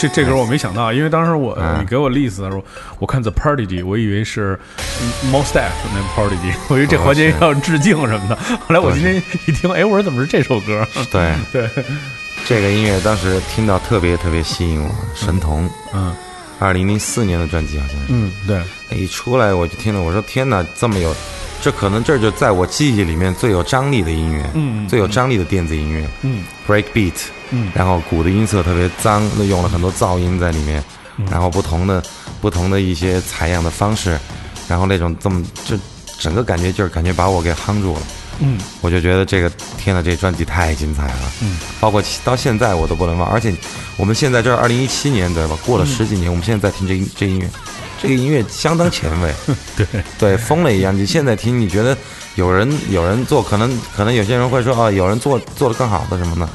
这这歌我没想到，因为当时我你给我例子的时候，我看 The Party D，我以为是 m o s t a f f 那 Party D，我以为这环节要致敬什么的。后来我今天一听，哎，我说怎么是这首歌？对。对，这个音乐当时听到特别特别吸引我，神童，嗯，二零零四年的专辑好像是，嗯对，一出来我就听了，我说天哪，这么有，这可能这就在我记忆里面最有张力的音乐，嗯嗯，最有张力的电子音乐，嗯，Break Beat。然后鼓的音色特别脏那用了很多噪音在里面然后不同的不同的一些采样的方式然后那种这么就整个感觉就是感觉把我给夯住了。嗯。我就觉得这个天呐这专辑太精彩了。嗯。包括到现在我都不能忘而且我们现在这二零一七年对吧过了十几年我们现在在听这这音乐这个音乐相当前卫。对。对疯了一样你现在听你觉得有人有人做可能可能有些人会说啊有人做做的更好的什么呢？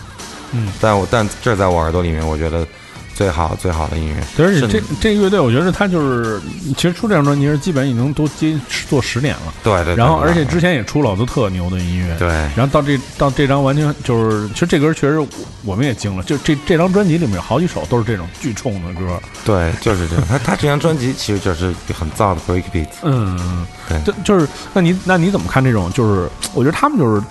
嗯，但我但这在我耳朵里面，我觉得最好最好的音乐。而且这这个乐队，我觉得他就是其实出这张专辑是基本已经都接做十年了。对对，对然后，而且之前也出了好多特牛的音乐。对然后到这到这张完全就是，其实这歌确实我我们也惊了，就这这张专辑里面有好几首都是这种巨冲的歌。对，就是这样。他他这张专辑其实就是很燥的 breakbeat。嗯，对就就是那你那你怎么看这种？就是我觉得他们就是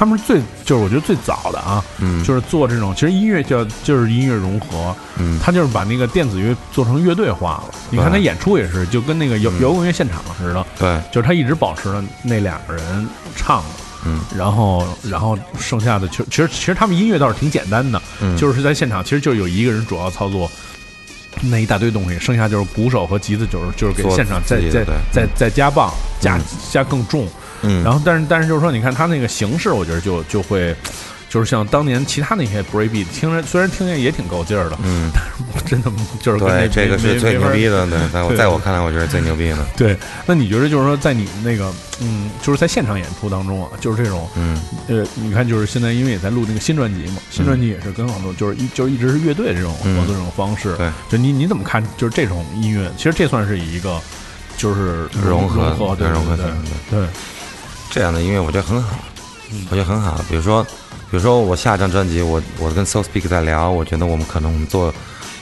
他们是最就是我觉得最早的啊，嗯，就是做这种其实音乐叫就是音乐融合，嗯。他就是把那个电子乐做成乐队化了。你看他演出也是，就跟那个摇嗯。摇滚乐现场似的，对，就是他一直保持了那两个人唱的。嗯。然后，然后剩下的其实其实其实他们音乐倒是挺简单的，嗯。就是在现场其实就有一个人主要操作那一大堆东西，剩下就是鼓手和吉他，就是就是给现场再再再再加棒加嗯。加更重，嗯，然后但是但是就是说，你看他那个形式，我觉得就就会。就是像当年其他那些 breakbeat，听着虽然听着也挺够劲儿的，嗯，但是我真的就是对，这个是最牛逼的。对，在我在我看来，我觉得最牛逼的。对，那你觉得就是说，在你那个嗯，就是在现场演出当中啊，就是这种嗯呃，你看，就是现在因为也在录那个新专辑嘛，新专辑也是跟很多就是一就是一直是乐队这种合作这种方式。对，就你你怎么看？就是这种音乐，其实这算是一个就是融合融合，对融合对对，这样的音乐我觉得很好，我觉得很好。比如说，比如说我下一张专辑，我我跟 So Speak 在聊，我觉得我们可能我们做，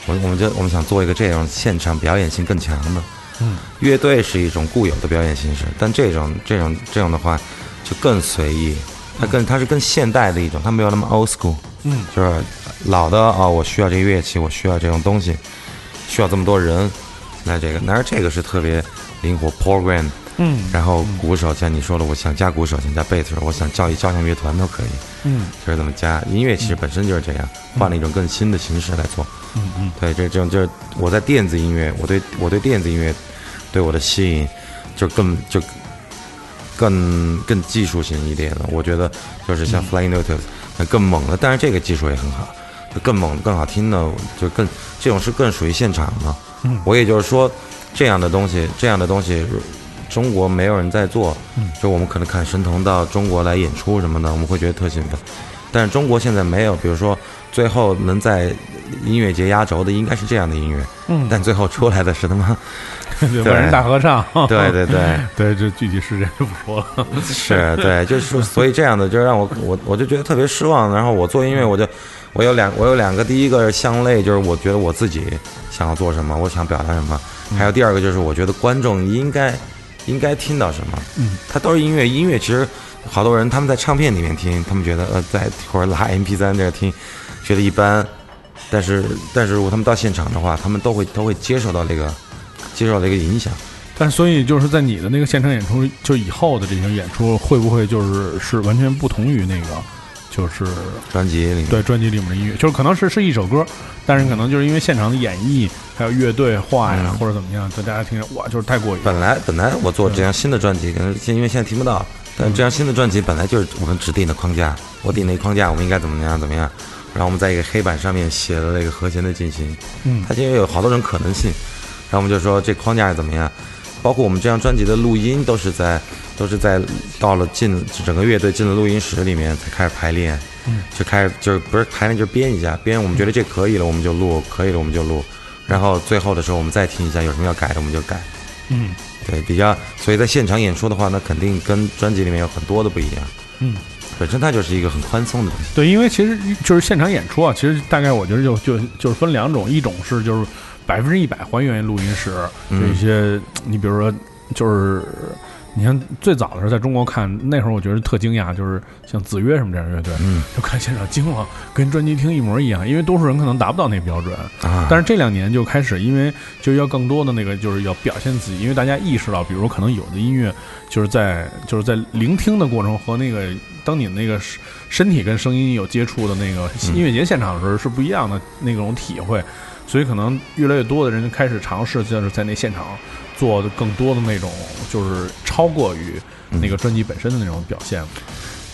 我我们就我们想做一个这样现场表演性更强的。嗯，乐队是一种固有的表演形式，但这种这种这种的话就更随意，它更它是更现代的一种，它没有那么 old school。嗯，就是老的啊、我需要这个乐器，我需要这种东西，需要这么多人来这个，但是这个是特别灵活 program。嗯然后鼓手像你说了，我想加鼓手，想加贝斯手，我想叫一交响乐团都可以，嗯就是怎么加。音乐其实本身就是这样，换了一种更新的形式来做。嗯嗯对，这这种就是我在电子音乐，我对我对电子音乐对我的吸引就更就更更技术型一点了。我觉得就是像 Flying Lotus 那更猛的，但是这个技术也很好，就更猛更好听的，就更这种是更属于现场嘛。嗯我也就是说，这样的东西，这样的东西。中国没有人在做，嗯就我们可能看神童到中国来演出什么的，我们会觉得特兴奋。但是中国现在没有，比如说最后能在音乐节压轴的应该是这样的音乐，嗯，但最后出来的是他妈，对万人大合唱，对对对，对，这具体事件就不说了。是对，就是所以这样的就让我我我就觉得特别失望。然后我做音乐，我就我有两我有两个，第一个是相类，就是我觉得我自己想要做什么，我想表达什么；还有第二个就是我觉得观众应该应该听到什么。嗯，它都是音乐，音乐其实好多人他们在唱片里面听，他们觉得呃在或者拉 MP 3那儿听，觉得一般。但是但是如果他们到现场的话，他们都会都会接受到这个接受到这个影响。但所以就是在你的那个现场演出，就以后的这些演出，会不会就是是完全不同于那个，就是专辑里面，对专辑里面的音乐，就是可能是是一首歌，但是可能就是因为现场的演绎，还有乐队化呀，嗯。或者怎么样，就大家听着哇，就是太过瘾。本来本来我做这张新的专辑，可能现因为现在听不到，但这张新的专辑本来就是我们指定的框架，我定了一框架，我们应该怎么样怎么样，然后我们在一个黑板上面写了那个和弦的进行，嗯。它其实有好多种可能性，然后我们就说这框架是怎么样，包括我们这张专辑的录音都是在都是在到了进整个乐队进了录音室里面才开始排练，嗯，就开始就是不是排练就是编一下，编我们觉得这可以了我们就录，可以了我们就录，然后最后的时候我们再听一下有什么要改的我们就改。嗯对，比较，所以在现场演出的话，那肯定跟专辑里面有很多的不一样。嗯，本身它就是一个很宽松的东西。对，因为其实就是现场演出啊，其实大概我觉得就就就是分两种，一种是就是百分之一百还原录音室，嗯就一些你比如说就是。你看，最早的时候在中国看，那会儿我觉得特惊讶，就是像子曰什么这样的乐队，嗯就看现场惊了，跟专辑听一模一样，因为多数人可能达不到那个标准。啊，但是这两年就开始，因为就要更多的那个，就是要表现自己，因为大家意识到，比如可能有的音乐就是在就是在聆听的过程和那个当你那个身身体跟声音有接触的那个嗯音乐节现场的时候是不一样的那种体会，所以可能越来越多的人就开始尝试，就是在那现场做的更多的那种，就是超过于那个专辑本身的那种表现。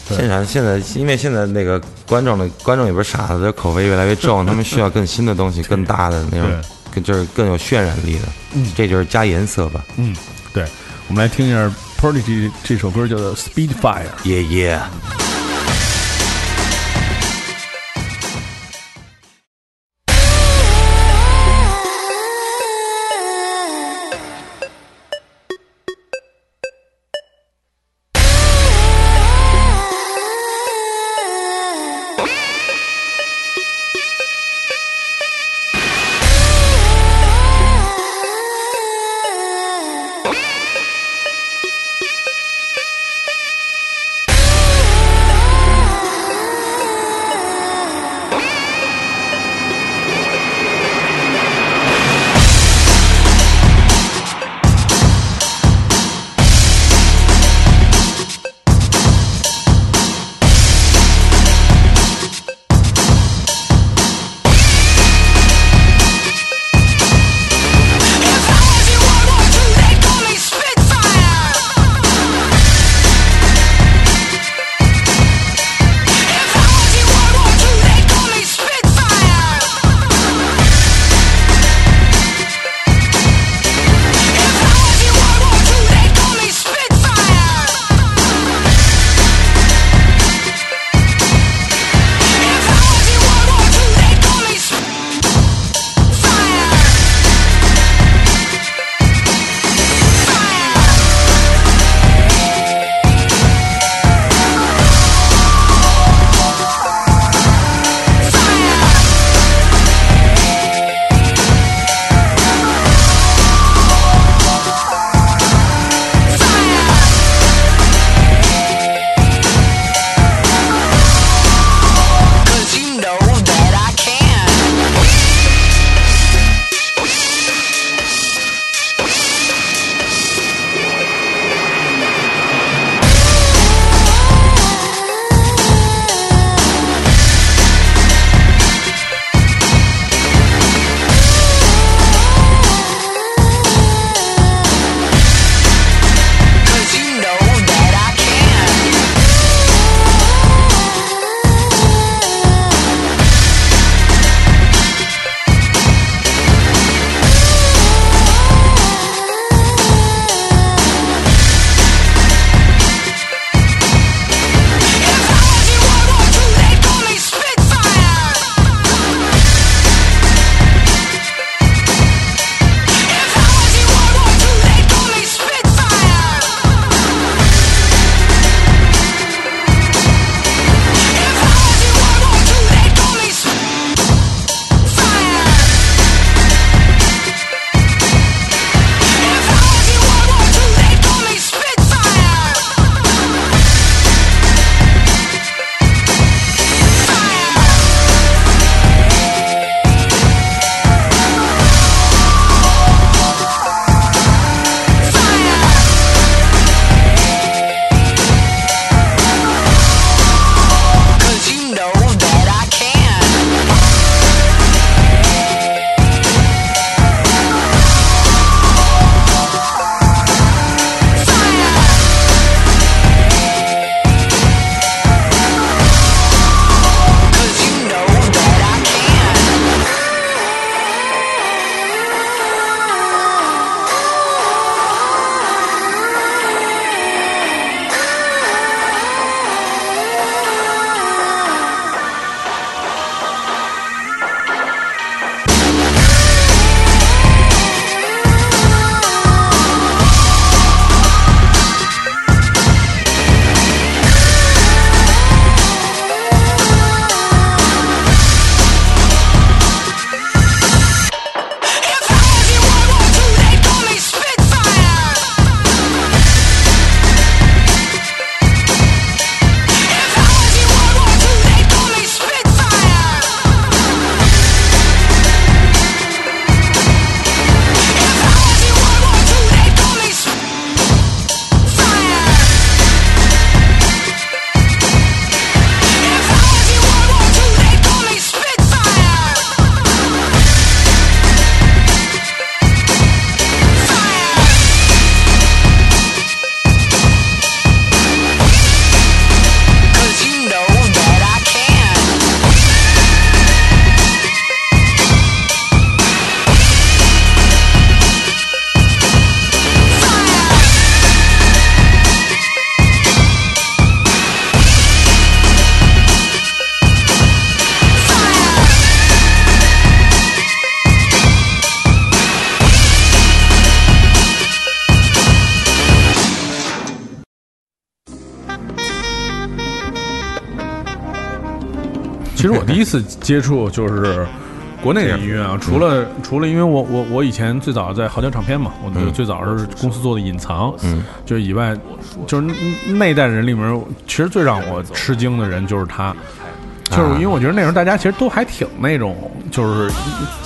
对现场现在，因为现在那个观众的观众也不是傻子，口味越来越重，他们需要更新的东西，更大的那种，更就是更有渲染力的。嗯这就是加颜色吧。嗯，对，我们来听一下 Prodigy 这首歌叫做《Speedfire》。耶耶。第一次接触就是国内的音乐啊，除了除了因为我我我以前最早在豪江唱片嘛，我就最早是公司做的隐藏，嗯，就是以外，就是那一代人里面，其实最让我吃惊的人就是他。就是因为我觉得那时候大家其实都还挺那种，就是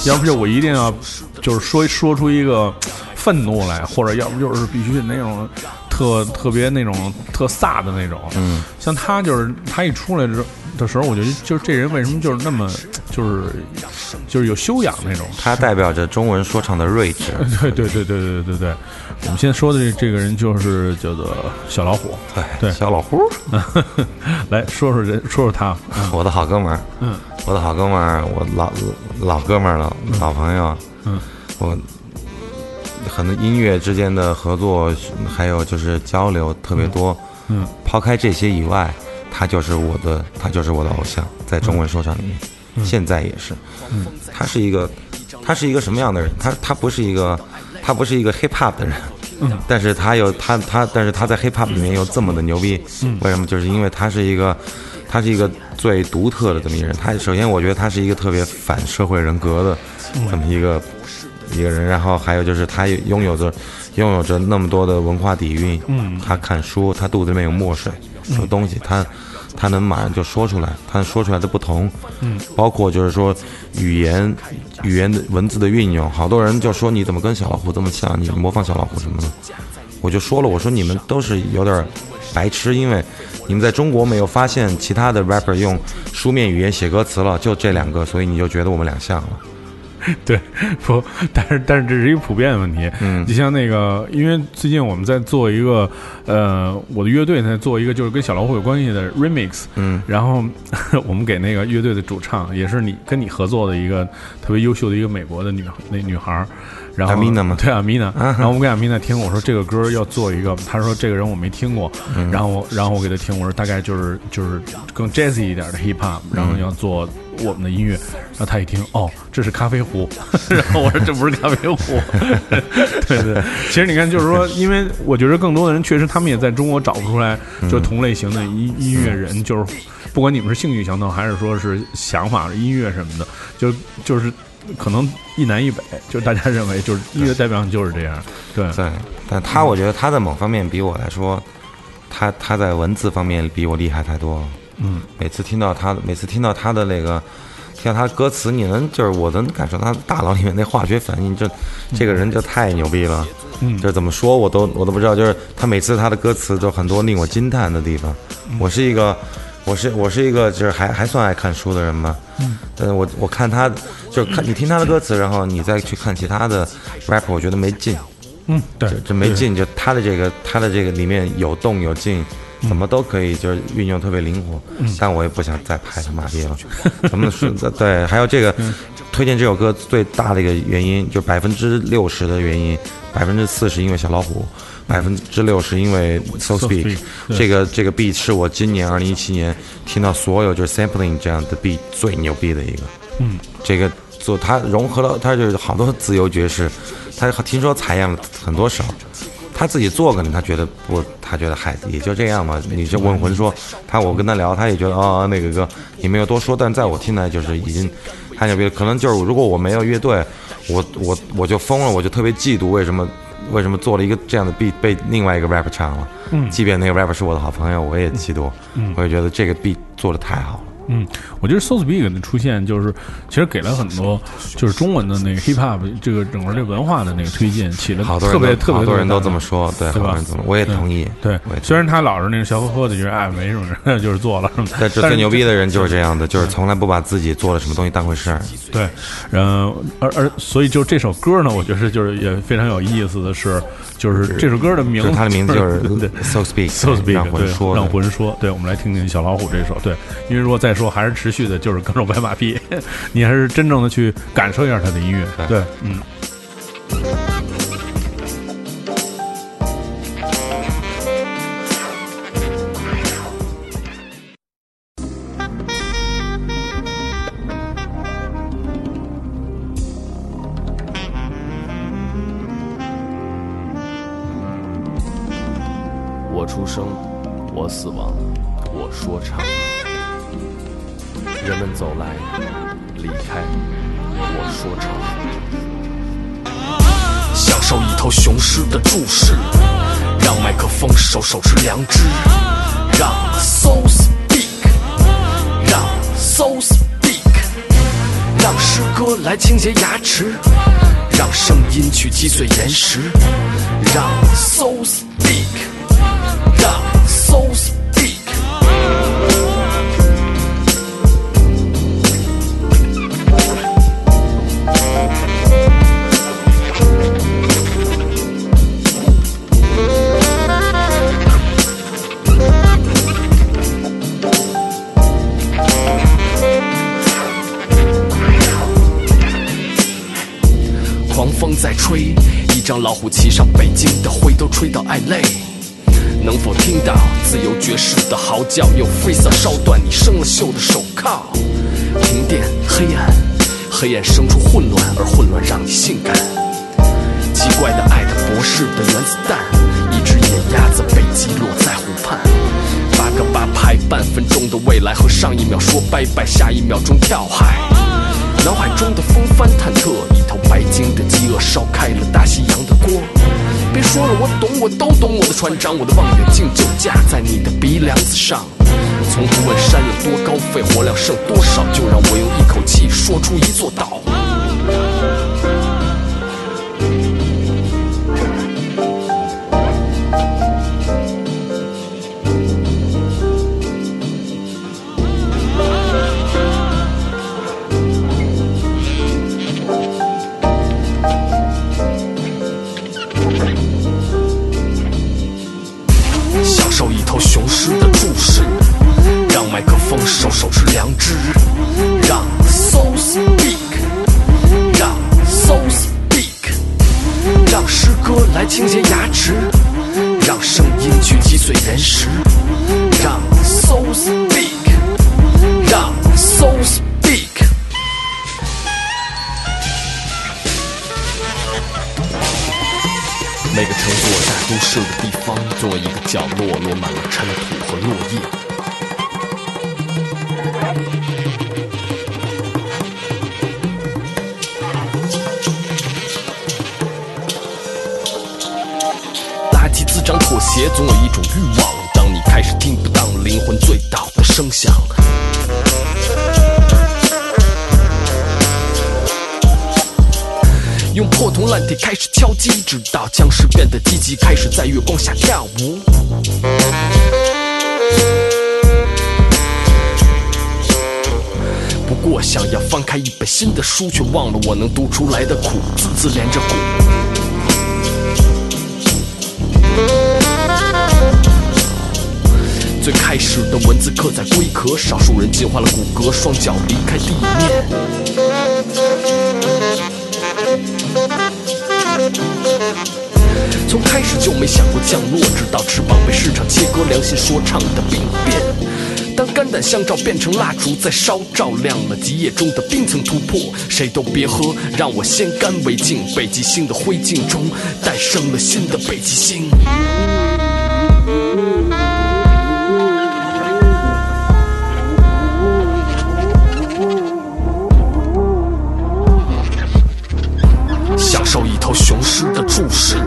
要不就我一定要就是说说出一个愤怒来，或者要不就是必须那种特特别那种特飒的那种。嗯，像他就是他一出来之的时候，我觉得就是这人为什么就是那么就是就是有修养那种。他代表着中文说唱的睿智。对对对对对对对。我们现在说的这这个人就是叫做小老虎。对对，小老虎。来说说人，说说他，我的好哥们儿。嗯，我的好哥们儿，我老老哥们儿了，老朋友。嗯，我很多音乐之间的合作，还有就是交流特别多。嗯，抛开这些以外，他就是我的，他就是我的偶像，在中文说唱里面，现在也是。嗯，他是一个，他是一个什么样的人？他他不是一个。他不是一个 hip hop 的人，嗯，但是他有他他，但是他在 hip hop 里面又这么的牛逼，嗯，为什么？就是因为他是一个，他是一个最独特的这么一个人。他首先，我觉得他是一个特别反社会人格的这么一个一个人。然后还有就是他拥有着拥有着那么多的文化底蕴，嗯，他看书，他肚子里面有墨水，有东西，他。他能马上就说出来，他说出来的不同，嗯，包括就是说语言、语言的文字的运用，好多人就说你怎么跟小老虎这么像，你模仿小老虎什么的，我就说了，我说你们都是有点白痴，因为你们在中国没有发现其他的 rapper 用书面语言写歌词了，就这两个，所以你就觉得我们俩像了。对，不，但是但是这是一个普遍的问题。嗯，你像那个，因为最近我们在做一个，呃，我的乐队在做一个就是跟小老虎有关系的 remix。嗯，然后 我们给那个乐队的主唱，也是你跟你合作的一个特别优秀的一个美国的女那女孩儿。然后阿米娜吗？对阿米娜。然后我们给阿米娜听，我说这个歌要做一个，他说这个人我没听过。然后我然后我给他听，我说大概就是就是更 jazzy 一点的 hip hop，然后要做我们的音乐。然后他一听，哦，这是咖啡壶。然后我说这不是咖啡壶。对对。其实你看，就是说，因为我觉得更多的人确实他们也在中国找不出来，就同类型的音音乐人，就是不管你们是兴趣相投，还是说是想法、音乐什么的，就就是。可能一南一北，就大家认为就是音乐代表就是这样，对对。但他我觉得他在某方面比我来说，他他在文字方面比我厉害太多。嗯，每次听到他，每次听到他的那个，听到他歌词，你能就是我能感受他大脑里面那化学反应，就这个人就太牛逼了。嗯，就怎么说我都我都不知道，就是他每次他的歌词都很多令我惊叹的地方。我是一个。我是我是一个就是还还算爱看书的人嘛，嗯，但是我我看他就是看你听他的歌词，然后你再去看其他的 rapper，我觉得没劲，嗯，对，就没劲，就他的这个他的这个里面有动有静，怎么都可以，就是运用特别灵活，但我也不想再拍他马屁了，咱们是对，还有这个推荐这首歌最大的一个原因，就百分之六十的原因，百分之四十因为小老虎。百分之六是因为 So Speak 这个这个 beat 是我今年二零一七年听到所有就是 sampling 这样的 beat 最牛逼的一个。嗯，这个做它融合了，它就是好多自由爵士，他听说采样了很多首，他自己做可能他觉得不，他觉得嗨也就这样嘛。你就问魂说他，我跟他聊，他也觉得哦那个歌你没有多说，但在我听来就是已经太牛逼了，可能就是如果我没有乐队，我我我就疯了，我就特别嫉妒为什么。为什么做了一个这样的 beat 被另外一个 rapper 唱了？嗯，即便那个 rapper 是我的好朋友，我也嫉妒。嗯，我也觉得这个 beat 做的太好了。嗯，我觉得 So Speak 的出现就是，其实给了很多就是中文的那个 hip hop 这个整个这文化的那个推进，起了特别特别多人都这么说，对对吧？我也同意。对，虽然他老是那种笑呵呵的，就是哎没什么，就是做了。但最牛逼的人就是这样的，就是从来不把自己做了什么东西当回事儿。对，嗯而而所以就这首歌呢，我觉得就是也非常有意思的是，就是这首歌的名字，它的名字就是 So Speak，So Speak，让魂说，让魂说。对，我们来听听小老虎这首。对，因为如果再说还是持续的，就是各种拍马屁，你还是真正的去感受一下他的音乐。对，嗯。我出生，我死亡，人们走来，离开，我说唱。享受一头雄狮的注视，让麦克风手手持良知，让 soul speak，让 soul speak，让诗歌来清洁牙齿，让声音去击碎岩石，让 soul speak，吹，一张老虎骑上北京的灰，都吹到爱累。能否听到自由爵士的嚎叫？用 freezer 烧断你生了锈的手铐。停电，黑暗，黑暗生出混乱，而混乱让你性感。奇怪的爱的博士的原子弹，一只野鸭子被击落在湖畔。八个八拍，半分钟的未来和上一秒说拜拜，下一秒钟跳海。脑海中的风帆忐忑，白鲸的饥饿烧开了大西洋的锅。别说了，我懂，我都懂。我的船长，我的望远镜就架在你的鼻梁子上。从不问山有多高，肺活量剩多少，就让我用一口气说出一座岛。持滋长妥协，总有一种欲望，当你开始听不到灵魂醉倒的声响。用破铜烂铁开始敲击，直到僵尸变得积极，开始在月光下跳舞。不过想要翻开一本新的书，却忘了我能读出来的苦，字字连着鼓。最开始的文字刻在龟壳，少数人进化了骨骼，双脚离开地面。从开始就没想过降落，直到翅膀被市场切割，良心说唱的病变。当肝胆相照变成蜡烛在烧，照亮了极夜中的冰层突破。谁都别喝，让我先干为敬。北极星的灰烬中诞生了新的北极星。故事，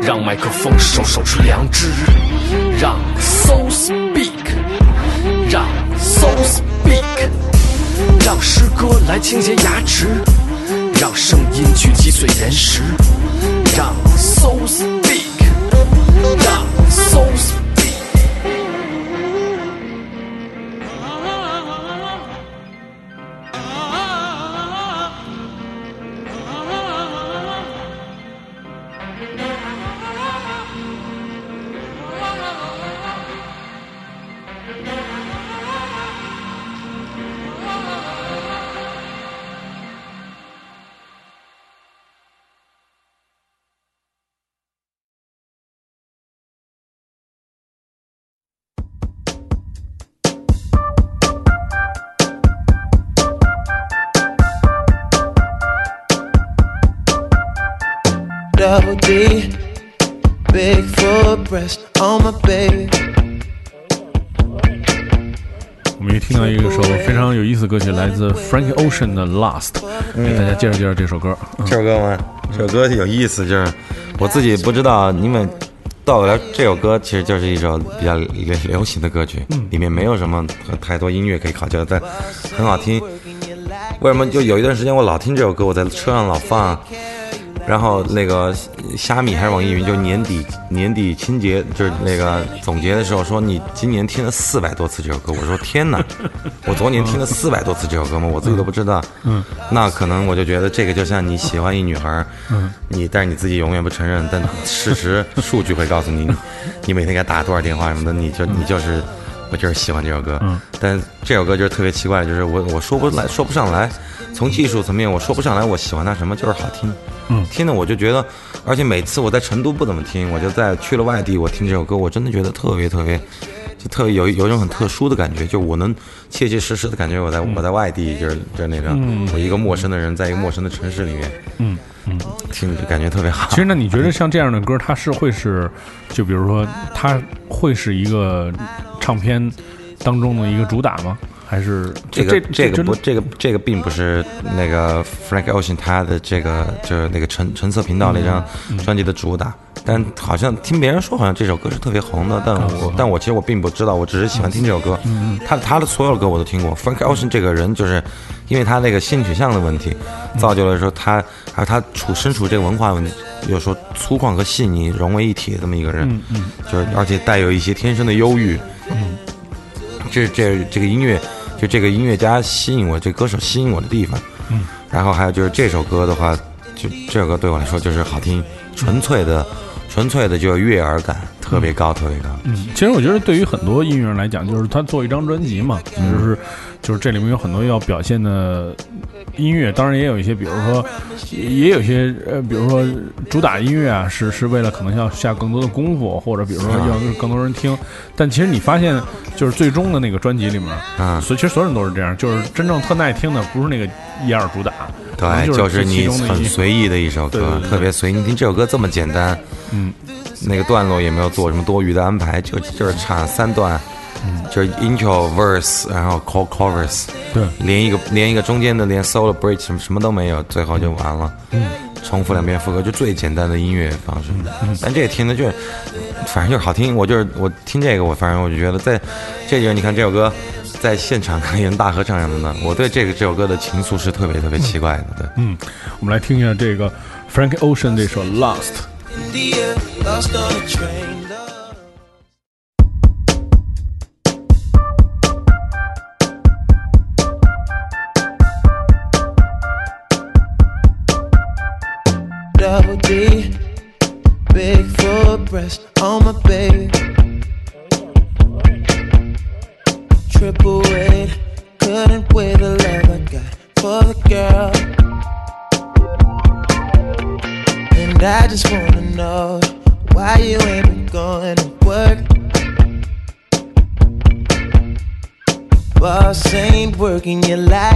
让麦克风手手出良知，让 so speak，让 so speak，让诗歌来清洁牙齿，让声音去击碎岩石，让 soul 歌曲，来自 Frank Ocean 的《Last》，给大家介绍介绍这首歌。嗯这首歌吗？这首歌有意思，就是我自己不知道，因为到我来这首歌其实就是一首比较流流行的歌曲，里面没有什么太多音乐可以考究，但很好听。为什么就有一段时间我老听这首歌，我在车上老放，然后那个虾米还是网易云，就年底年底清洁就是那个总结的时候说你今年听了四百多次这首歌，我说天哪，我昨年听了四百多次这首歌吗？我自己都不知道。嗯，那可能我就觉得这个就像你喜欢一女孩，嗯，你但是你自己永远不承认，但事实数据会告诉你，你每天给她打多少电话什么的，你就你就是。我就是喜欢这首歌，嗯，但这首歌就是特别奇怪，就是我我说不来说不上来，从技术层面我说不上来我喜欢它什么，就是好听，嗯听的我就觉得，而且每次我在成都不怎么听，我就在去了外地，我听这首歌，我真的觉得特别特别，就特别有有一种很特殊的感觉，就我能切切实实的感觉我在我在外地，就是就是那个我一个陌生的人在一个陌生的城市里面，嗯嗯。听着感觉特别好。其实，那你觉得 像这样的歌，它是会是，就比如说，它会是一个唱片当中的一个主打吗？还是这个这个不这个这个并不是那个 Frank Ocean 他的这个就是那个橙橙色频道那张专辑的主打，但好像听别人说好像这首歌是特别红的，但我但我其实我并不知道，我只是喜欢听这首歌。他他的所有的歌我都听过。Frank Ocean 这个人就是因为他那个性取向的问题，造就了说他还有他处身处这个文化问题，有时候粗犷和细腻融为一体的这么一个人，就是而且带有一些天生的忧郁。这这这个音乐，就这个音乐家吸引我，这个歌手吸引我的地方。嗯，然后还有就是这首歌的话，就这首歌对我来说就是好听，纯粹的，纯粹的就是悦耳感特别高，特别高。嗯，其实我觉得对于很多音乐人来讲，就是他做一张专辑嘛，就是就是这里面有很多要表现的音乐，当然也有一些，比如说也也有一些呃，比如说主打音乐啊，是是为了可能要下更多的功夫，或者比如说要更多人听。但其实你发现，就是最终的那个专辑里面，啊所以其实所有人都是这样，就是真正特耐听的不是那个一二主打，对，就就是你很随意的一首歌特别随意。你听这首歌这么简单，嗯，那个段落也没有做什么多余的安排，就就是唱三段，嗯就是 intro verse，然后 call chorus，对连一个连一个中间的连 solo bridge 什么什么都没有，最后就完了。嗯，重复两遍副歌，就最简单的音乐方式。嗯，但这也听的就是，反正就是好听。我就是我听这个，我反正我就觉得在这就是你看这首歌。在现场可以人大合唱什么的，我对这个这首歌的情愫是特别特别奇怪的，对。嗯，我们来听一下这个 Frank Ocean 这首《Lost》。India, lost on a train. Love. Oh. Double D, big full breast on my baby. Triple weight, working your life.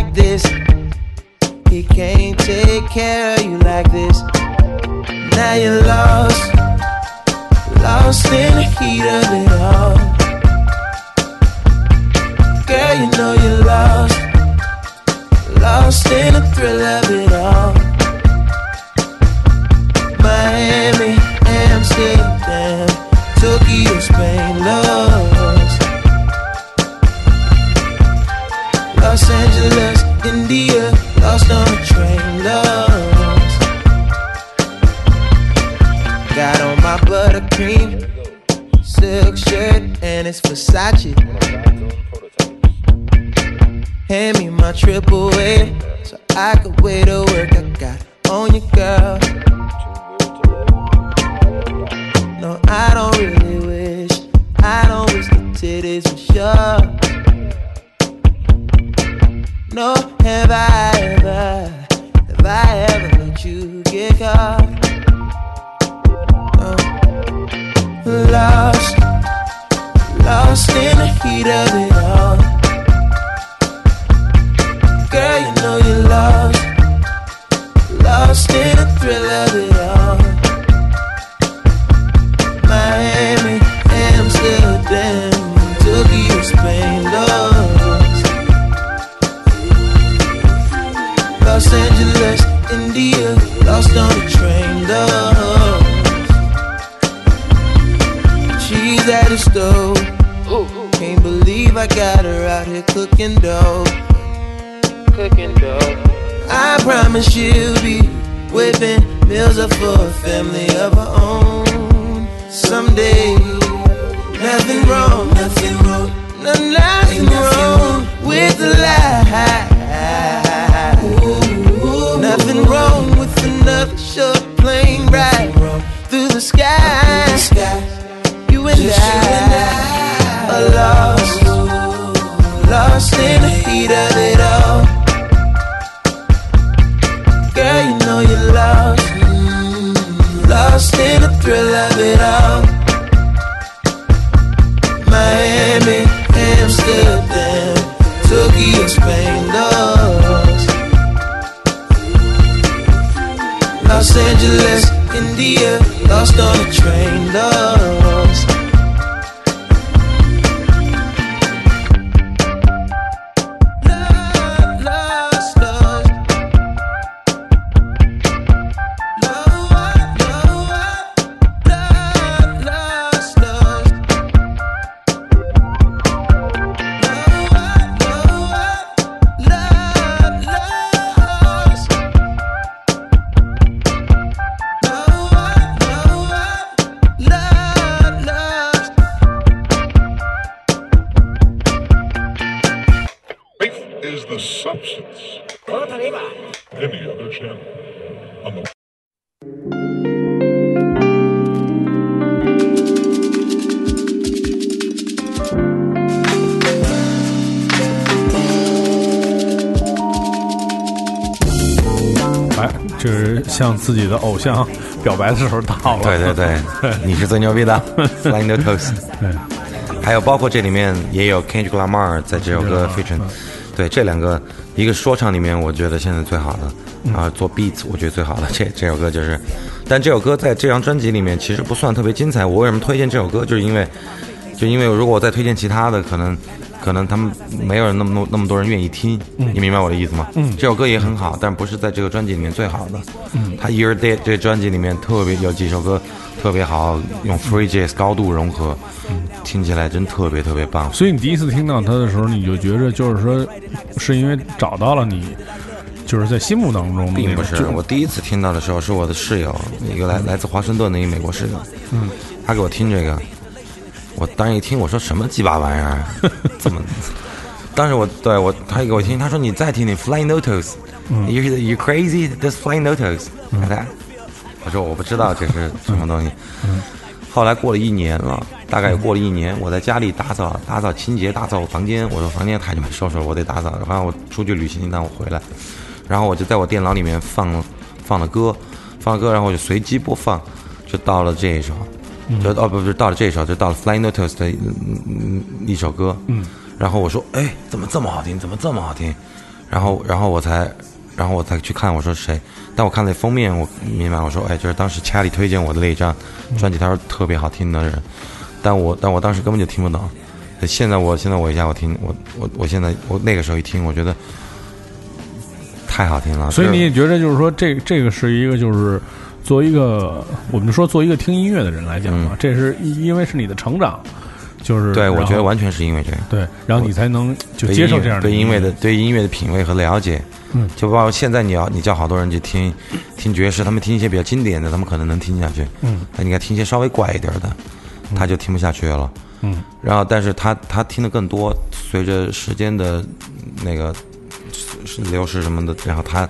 வருகிறது 你是最牛逼的，Flying the Toast。对，还有包括这里面也有 Kendrick Lamar 在这首歌 featuring，对这两个，一个说唱里面我觉得现在最好的，啊做 beats 我觉得最好的这这首歌就是，但这首歌在这张专辑里面其实不算特别精彩。我为什么推荐这首歌？就是因为，就因为如果我再推荐其他的，可能可能他们没有人那么多那么多人愿意听，你明白我的意思吗？嗯，这首歌也很好，但不是在这个专辑里面最好的。嗯，他 Year Day 这专辑里面特别有几首歌特别好，用 Free Jazz 高度融合，听起来真特别特别棒。所以你第一次听到他的时候，你就觉着就是说，是因为找到了你，就是在心目当中并不是，我第一次听到的时候是我的室友，一个来来自华盛顿的一个美国室友，嗯，他给我听这个，我当时一听，我说什么鸡巴玩意儿，这么，当时我对我他给我听，他说你再听听 Flying Notos，you you crazy this Flying Notos，看看，我说我不知道这是什么东西，后来过了一年了，大概过了一年，我在家里打扫打扫清洁打扫我房间，我说房间太他妈收拾了，我得打扫。然后我出去旅行一趟，我回来，然后我就在我电脑里面放放了歌，放了歌，然后我就随机播放，就到了这一首，就哦不不是到了这一首，就到了 Flying Notos 的一首歌，嗯，然后我说哎怎么这么好听，怎么这么好听，然后然后我才然后我才去看我说谁，但我看那封面，我明白我说哎就是当时 Charlie 推荐我的那一张专辑，他说特别好听的人，但我但我当时根本就听不懂。现在我现在我一下我听我我我现在我那个时候一听，我觉得太好听了。所以你也觉得就是说，这这个是一个就是作为一个我们说作为一个听音乐的人来讲嘛，这是因为是你的成长，就是嗯对，我觉得完全是因为这个。对，然后你才能就接受这样的对音乐的对音乐的品味和了解，嗯。就包括现在你要你叫好多人去听听爵士，他们听一些比较经典的，他们可能能听下去，嗯，那你该听一些稍微怪一点的，他就听不下去了，嗯，然后但是他他听的更多，随着时间的那个是流逝什么的，然后他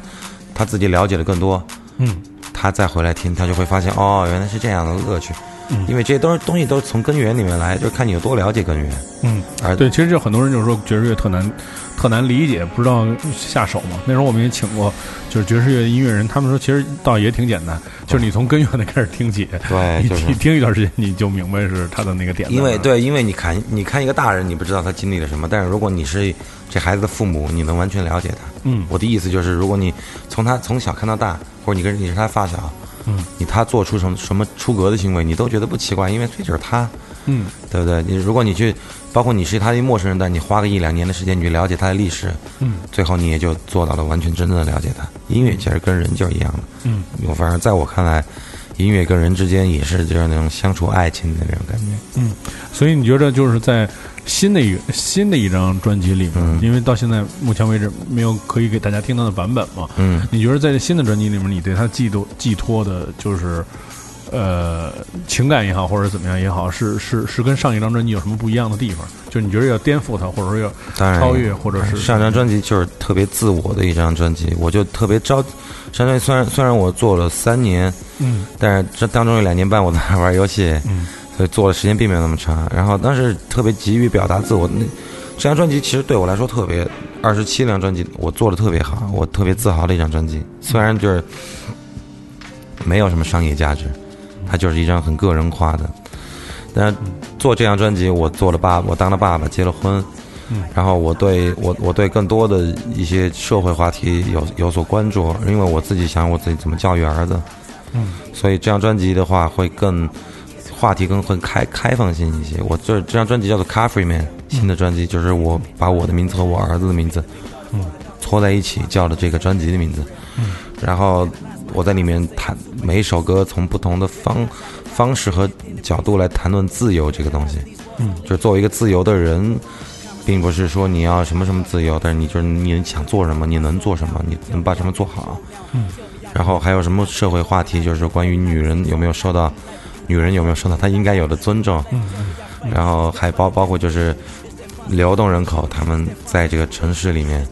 他自己了解的更多，嗯，他再回来听，他就会发现哦，原来是这样的乐趣，嗯因为这些都是东西都是从根源里面来，就看你有多了解根源，嗯，而对，其实就很多人就是说爵士乐特难，特难理解，不知道下手嘛。那时候我们也请过，就是爵士乐音乐人，他们说其实倒也挺简单，就是你从根源的开始听起，你对就是你听一段时间你就明白是他的那个点。因为对，因为你看，你看一个大人，你不知道他经历了什么，但是如果你是这孩子的父母，你能完全了解他。嗯我的意思就是，如果你从他从小看到大，或者你跟你是他发小，嗯，你他做出什么什么出格的行为，你都觉得不奇怪，因为这就是他，嗯对不对？你如果你去，包括你是他一陌生人，但你花个一两年的时间，你去了解他的历史，嗯，最后你也就做到了完全真正的了解他。音乐其实跟人就是一样的，嗯，我反正在我看来，音乐跟人之间也是就是那种相处爱情的那种感觉。嗯，所以你觉得就是在新的一个新的一张专辑里面，嗯。因为到现在目前为止没有可以给大家听到的版本嘛，嗯，你觉得在这新的专辑里面，你对他寄托寄托的就是呃情感也好，或者怎么样也好，是是是跟上一张专辑有什么不一样的地方？就是你觉得要颠覆它，或者说要超越，或者是上张专辑就是特别自我的一张专辑，我就特别着。上张专辑虽然虽然我做了三年，嗯。但是这当中有两年半我在玩游戏，嗯所以做的时间并没有那么长。然后当时特别急于表达自我，那这张专辑其实对我来说特别，二十七张专辑我做的特别好，我特别自豪的一张专辑。虽然就是没有什么商业价值，它就是一张很个人化的。但是做这张专辑，我做了爸，我当了爸爸，结了婚，嗯然后我对我我对更多的一些社会话题有有所关注，因为我自己想我自己怎么教育儿子，嗯，所以这张专辑的话会更话题更更开开放性一些。我这这张专辑叫做《Coffee Man》，新的专辑就是我把我的名字和我儿子的名字，嗯，搓在一起叫的这个专辑的名字，嗯，然后我在里面谈每一首歌从不同的方方式和角度来谈论自由这个东西，嗯。就是作为一个自由的人，并不是说你要什么什么自由，但是你就是你想做什么，你能做什么，你能把什么做好。嗯，然后还有什么社会话题，就是关于女人有没有受到，女人有没有受到她应该有的尊重。嗯然后还包包括就是流动人口，他们在这个城市里面，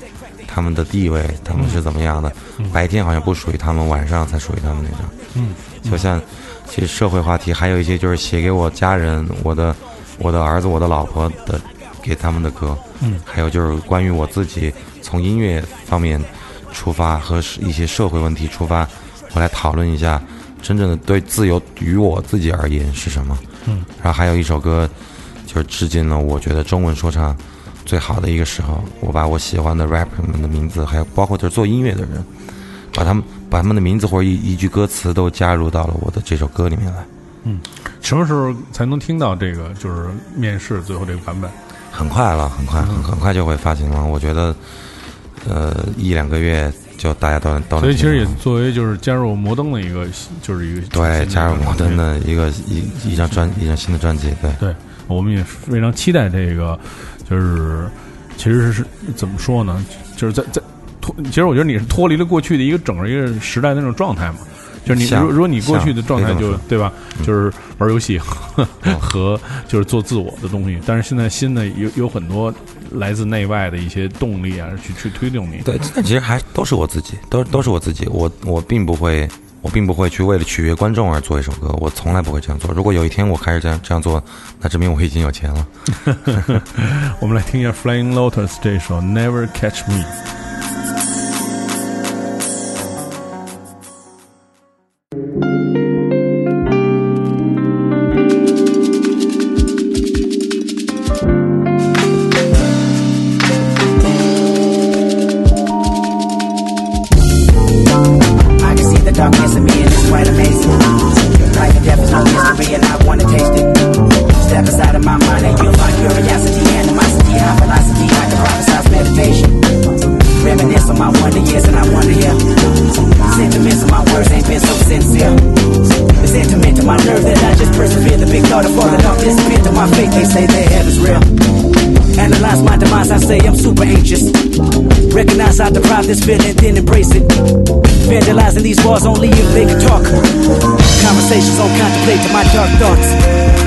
他们的地位，他们是怎么样的？白天好像不属于他们，晚上才属于他们那种。嗯，就像其实社会话题，还有一些就是写给我家人、我的我的儿子、我的老婆的给他们的歌，嗯还有就是关于我自己从音乐方面出发和一些社会问题出发，我来讨论一下真正的对自由于我自己而言是什么。嗯，然后还有一首歌，就是致敬了我觉得中文说唱最好的一个时候，我把我喜欢的 rapper 们的名字，还有包括就是做音乐的人，把他们把他们的名字或者一一句歌词都加入到了我的这首歌里面来。嗯，什么时候才能听到这个就是面试最后这个版本？很快了，很快，很很快就会发行了。我觉得，呃，一两个月就大家都到。所以其实也作为就是加入摩登的一个，就是一个对加入摩登的一个一一张专一张新的专辑，对对，我们也非常期待这个，就是其实是怎么说呢？就是在在脱，其实我觉得你是脱离了过去的一个整个一个时代的那种状态嘛。就是你，如如果你过去的状态就对吧，嗯就是玩游戏和 和就是做自我的东西，但是现在新的有有很多来自内外的一些动力啊，去去推动你。对，但其实还都是我自己，都都是我自己。我我并不会，我并不会去为了取悦观众而做一首歌，我从来不会这样做。如果有一天我开始这样这样做，那证明我已经有钱了。我们来听一下 Flying Lotus 这首 Never Catch Me。Walls only if they can talk. Conversations on contemplate to my dark thoughts.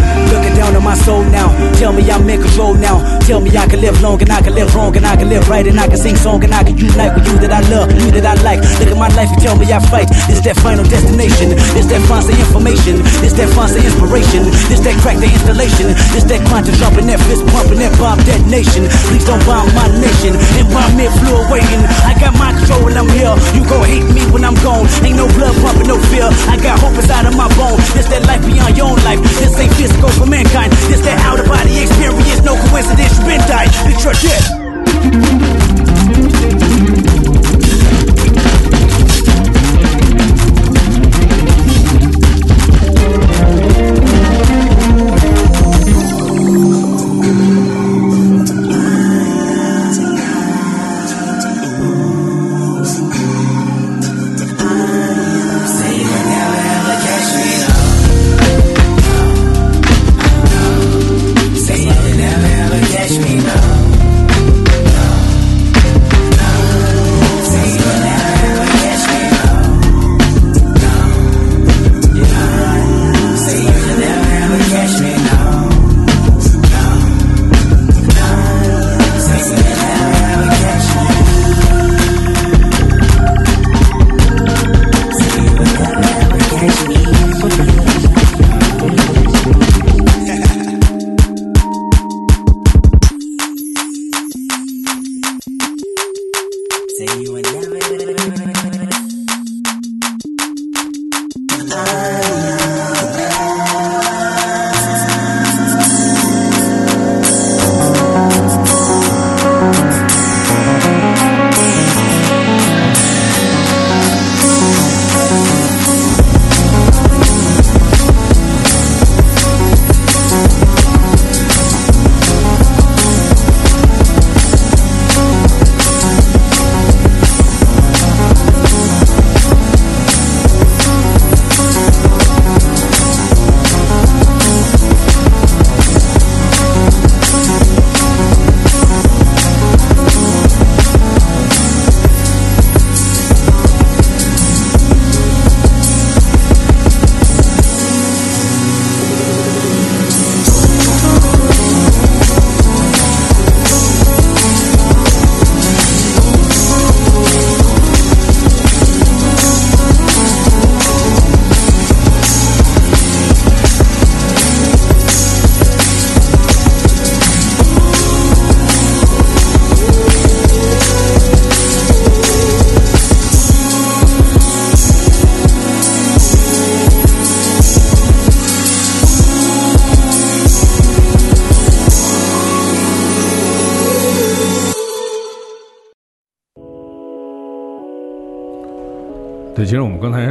Down on my soul now. Tell me I'm in control now. Tell me I can live long and I can live wrong and I can live right and I can sing song and I can unite with you that I love, you that I like. Look at my life and tell me I fight. This that final destination. This that fancy information. This that fancy inspiration. This that crack the installation. This that quantum jumping, that fist pumping, that bomb detonation. Please don't bomb my nation. And me flew waiting. I got my control when I'm here. You gon' hate me when I'm gone. Ain't no blood pumping, no fear. I got hope inside of my bone. This that life beyond your own life. This ain't physical for mankind. This that out of body experience. No coincidence, You've been died. It's your death.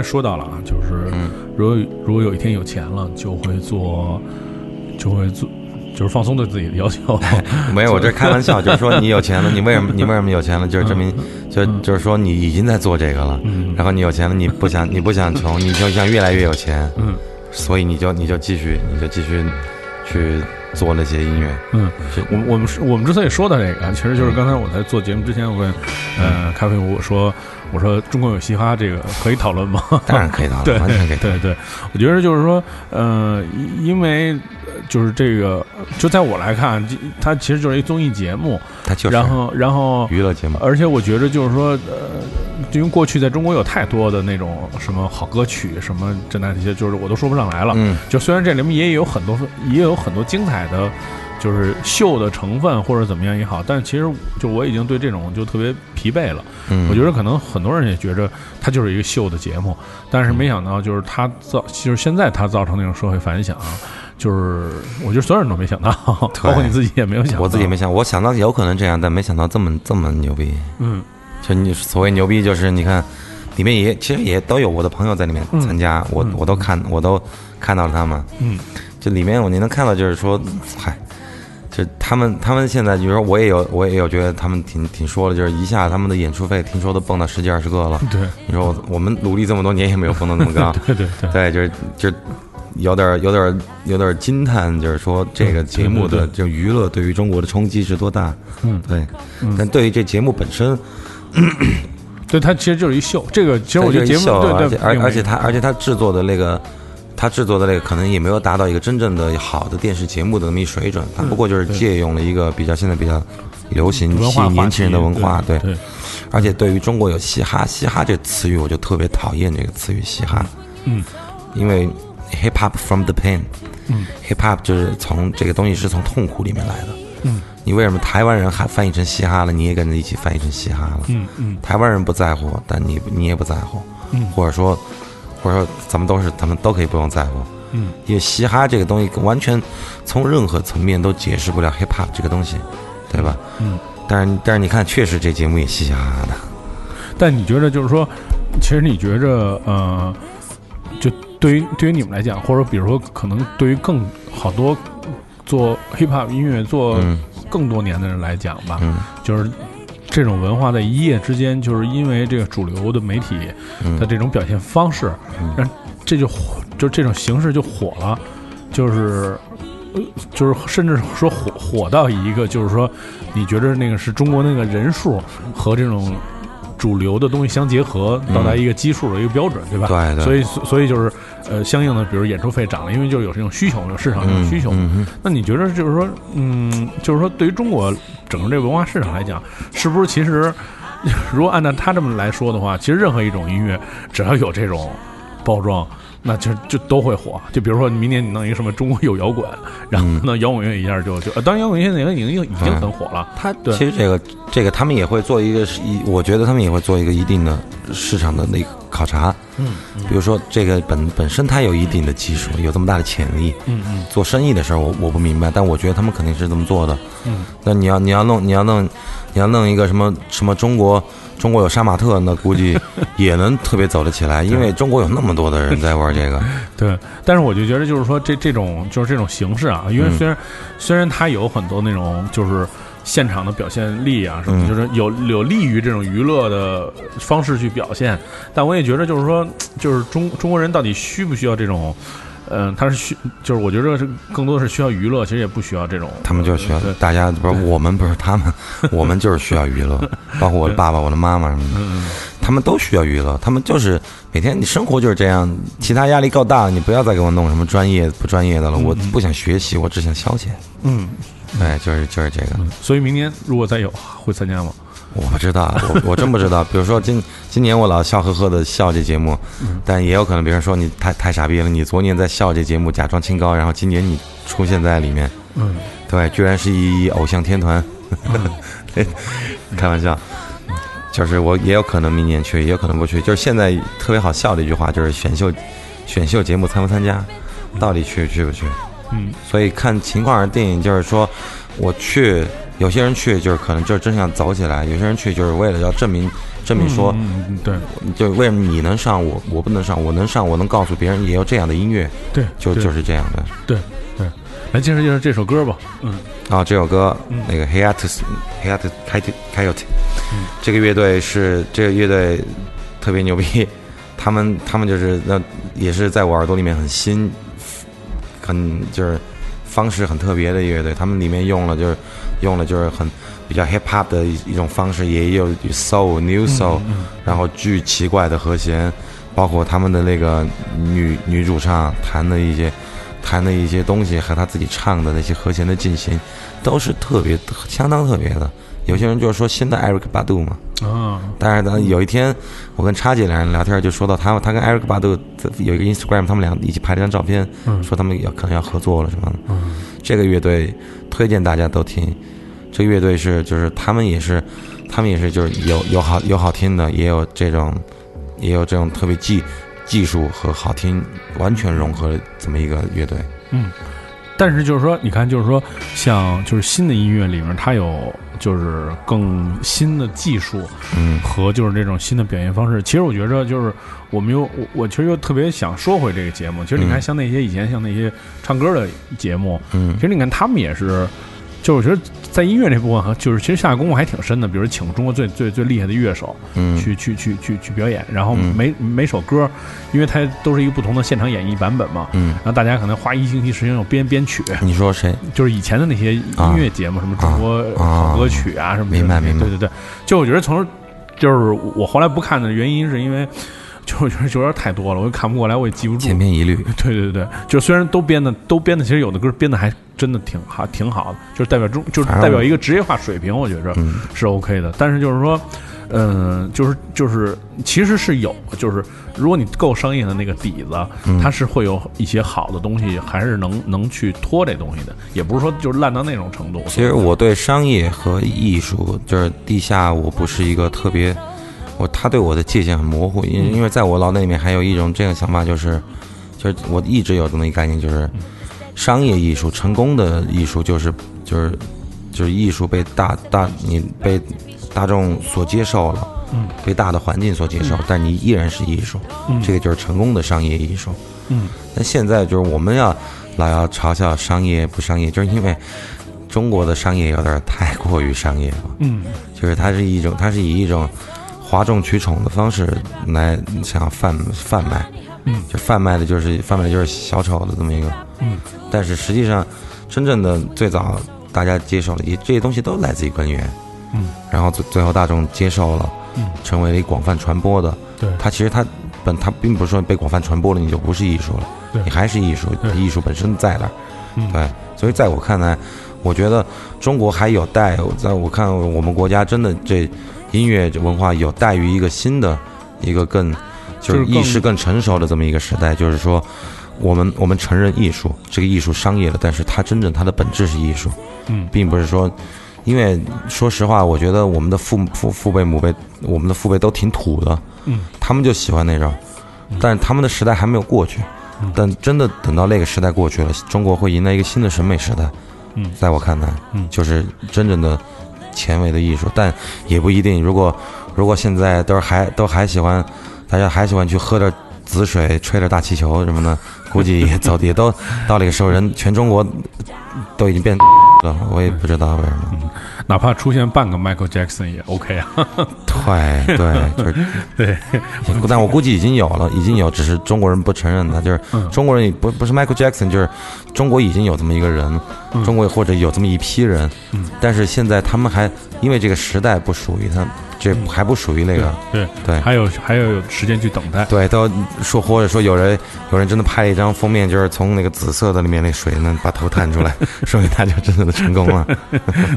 才说到了啊，就是嗯如果如果有一天有钱了，就会做，就会做，就是放松对自己的要求。没有，我这开玩笑，就是说你有钱了，你为什么你为什么有钱了？就是证明，就就是说你已经在做这个了。嗯然后你有钱了，你不想你不想穷，你就想越来越有钱。嗯，所以你就你就继续你就继续去做那些音乐。嗯，我我们是我们之所以说到这个，其实就是刚才我在做节目之前，我跟呃咖啡屋说，我说中国有嘻哈这个可以讨论吗？当然可以讨论对完全可以讨对对，我觉得就是说，呃，因因为呃就是这个，就在我来看，这它其实就是一综艺节目，它就是然后然后娱乐节目。而且我觉得就是说，呃，因为过去在中国有太多的那种什么好歌曲，什么这那这些，就是我都说不上来了。嗯，就虽然这里面也有很多，也有很多精彩的，就是秀的成分或者怎么样也好，但其实就我已经对这种就特别疲惫了。嗯，我觉得可能很多人也觉着它就是一个秀的节目，但是没想到就是它造，就是现在它造成那种社会反响，就是我觉得所有人都没想到，包括你自己也没有想到。我自己也没想，我想到有可能这样，但没想到这么这么牛逼。嗯，就你所谓牛逼，就是你看，里面也其实也都有我的朋友在里面参加，我我都看我都看到了他们。嗯，就里面我你能看到，就是说，嗨，就他们他们现在，比如说我也有我也有觉得他们挺挺说的，就是一下他们的演出费听说都蹦到十几二十个了。对，你说我我们努力这么多年也没有蹦到那么高。对对对对，就是就是有点有点有点惊叹，就是说这个节目的就娱乐对于中国的冲击是多大。嗯对，但对于这节目本身，对，它其实就是一秀。这个其实我觉得节目秀，对对而且，而且他而且他制作的那个。他制作的那个可能也没有达到一个真正的好的电视节目的那么一水准，他不过就是借用了一个比较现在比较流行吸引年轻人的文化，对对。而且对于中国有嘻哈，嘻哈这个词语我就特别讨厌这个词语嘻哈，嗯，因为 hip hop from the pain，嗯，hip hop 就是从这个东西是从痛苦里面来的，嗯，你为什么台湾人还翻译成嘻哈了，你也跟着一起翻译成嘻哈了？嗯嗯。台湾人不在乎，但你你也不在乎，嗯。或者说或者说咱们都是咱们都可以不用在乎，嗯，因为嘻哈这个东西完全从任何层面都解释不了 hip hop 这个东西，对吧？嗯，但是但是你看，确实这节目也嘻嘻哈哈的，但你觉得就是说，其实你觉着呃，就对于对于你们来讲，或者比如说可能对于更好多做 hip hop 音乐做嗯。更多年的人来讲吧，嗯。就是这种文化在一夜之间，就是因为这个主流的媒体嗯的这种表现方式，让这就火，就这种形式就火了，就是。呃，就是甚至说火火到一个，就是说，你觉得那个是中国那个人数和这种主流的东西相结合，到达一个基数的一个标准，对吧？对对所以所以就是呃，相应的，比如演出费涨了，因为就是有这种需求，有市场这种需求。嗯嗯那你觉得就是说，嗯，就是说，对于中国整个这个文化市场来讲，是不是其实如果按照他这么来说的话，其实任何一种音乐只要有这种包装。那就就都会火，就比如说明年你弄一个什么中国有摇滚，然后呢摇滚乐一下就就，呃当然摇滚乐现在已经已经已经很火了。他对其实这个这个他们也会做一个一，我觉得他们也会做一个一定的市场的那个考察。嗯，比如说这个本本身它有一定的技术，有这么大的潜力。嗯嗯做生意的时候我我不明白，但我觉得他们肯定是这么做的。嗯，那你要你要弄你要弄你要弄一个什么什么中国中国有杀马特，那估计 也能特别走得起来，因为中国有那么多的人在玩这个。对，但是我就觉得就是说这这种就是这种形式啊，因为嗯虽然、虽然它有很多那种就是现场的表现力啊什么，嗯就是有有利于这种娱乐的方式去表现，但我也觉得就是说，就是中中国人到底需不需要这种？嗯，他是需，就是我觉得是更多的是需要娱乐，其实也不需要这种。他们就需要大家不是我们不是他们，我们就是需要娱乐，包括我的爸爸、我的妈妈什么的，嗯他们都需要娱乐。他们就是每天你生活就是这样，其他压力够大，你不要再给我弄什么专业不专业的了。我不想学习，我只想消遣。嗯，对，就是就是这个。所以明年如果再有会参加吗？我不知道，我我真不知道。比如说今今年我老笑呵呵的笑这节目，但也有可能别人说你太太傻逼了，你昨年在笑这节目假装清高，然后今年你出现在里面，嗯，对，居然是一偶像天团，开玩笑。就是我也有可能明年去，也有可能不去。就是现在特别好笑的一句话，就是选秀选秀节目参不参加，到底去去不去？嗯，所以看情况而定。就是说，我去有些人去就是可能就是真想走起来，有些人去就是为了要证明证明说，对。就为什么你能上我我不能上，我能上我能告诉别人也有这样的音乐，对，对。就就是这样的。对对，来介绍介绍这首歌吧。嗯。啊，这首歌、嗯。那个 Hiatus Hiatus Coyote Coyote，、嗯。这个乐队是这个乐队特别牛逼，他们他们就是那也是在我耳朵里面很新，很就是方式很特别的乐队，他们里面用了就是用了就是很比较 hip hop 的一一种方式，也有 soul new soul，、然后巨奇怪的和弦，包括他们的那个女女主唱弹的一些弹的一些东西和他自己唱的那些和弦的进行，都是特别相当特别的。有些人就是说新的 Eric 巴杜嘛，啊但是呢，有一天我跟叉姐两人聊天，就说到他他跟 Eric 巴杜有一个 Instagram，他们俩一起拍了张照片，嗯说他们要可能要合作了什么的。嗯这个乐队推荐大家都听，这个乐队是就是他们也是，他们也是就是有有好有好听的，也有这种也有这种特别技技术和好听完全融合的这么一个乐队。嗯。但是就是说，你看，就是说，像就是新的音乐里面，它有就是更新的技术，嗯和就是这种新的表现方式。其实我觉着，就是我们又我我其实又特别想说回这个节目。其实你看，嗯像那些以前像那些唱歌的节目，嗯其实你看他们也是，就是我觉得在音乐这部分哈就是其实下功夫还挺深的。比如请中国最最最厉害的乐手，嗯去去去去去表演，然后嗯每每首歌，因为它都是一个不同的现场演绎版本嘛，嗯然后大家可能花一星期时间要编编曲，你说谁？就是以前的那些音乐节目，什么中国啊好歌曲啊什么的，明白明白对对对，就我觉得从就是我后来不看的原因是因为。就我觉得有点太多了，我也看不过来，我也记不住。千篇一律。对对对，就虽然都编的都编的，其实有的歌编的还真的挺好，挺好的，就是代表中就是代表一个职业化水平，我觉着嗯是 OK 的。但是就是说，嗯、就是就是其实是有，就是如果你够商业的那个底子，嗯它是会有一些好的东西，还是能能去拖这东西的，也不是说就是烂到那种程度。其实我对商业和艺术，就是地下，我不是一个特别，我他对我的界限很模糊，因因为在我脑袋里面还有一种这样想法，就是，就是我一直有这么一个概念，就是商业艺术成功的艺术就是就是就是艺术被大大你被大众所接受了，嗯，被大的环境所接受，但你依然是艺术，嗯。这个就是成功的商业艺术。嗯。但现在就是我们要老要嘲笑商业不商业，就是因为中国的商业有点太过于商业了，嗯。就是它是一种，它是以一种哗众取宠的方式来想贩贩卖，嗯。就贩卖的就是贩卖的就是小丑的这么一个，嗯。但是实际上真正的最早大家接受的也这些东西都来自于根源，嗯。然后最最后大众接受了，嗯。成为了一广泛传播的，对。它其实它本它并不是说被广泛传播了你就不是艺术了，对。你还是艺术，艺术本身在那儿，嗯。对，所以在我看来，我觉得中国还有待，在我看我们国家真的这音乐文化有待于一个新的一个更就是意识更成熟的这么一个时代，就是说。我们我们承认艺术，这个艺术商业了，但是它真正它的本质是艺术，嗯。并不是说，因为说实话，我觉得我们的父父父辈母辈，我们的父辈都挺土的，嗯。他们就喜欢那种，但是他们的时代还没有过去，嗯。但真的等到那个时代过去了，中国会迎来一个新的审美时代，嗯。在我看来，嗯。就是真正的前卫的艺术，但也不一定。如果如果现在都是还都还喜欢，大家还喜欢去喝点紫水、吹点大气球什么的，估计也走也都到了那个时候，人全中国都已经变了，我也不知道为什么。哪怕出现半个 Michael Jackson 也 OK 啊。对对，就是 对，但我估计已经有了，已经有，只是中国人不承认的。就是嗯中国人也不不是 Michael Jackson，就是中国已经有这么一个人，嗯中国或者有这么一批人，嗯但是现在他们还因为这个时代不属于他，这还不属于那个，对对还有还要有时间去等待。对，都说或者说有人有人真的拍了一张封面，就是从那个紫色的里面那水能把头探出来，说明他就真正的成功了。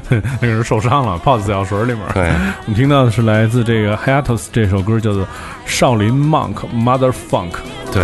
那个人受伤了，泡在紫药水里面。对，我们听到的是来自这个 Hiatus 这首歌，叫做《少林 Monk Mother Funk》。对。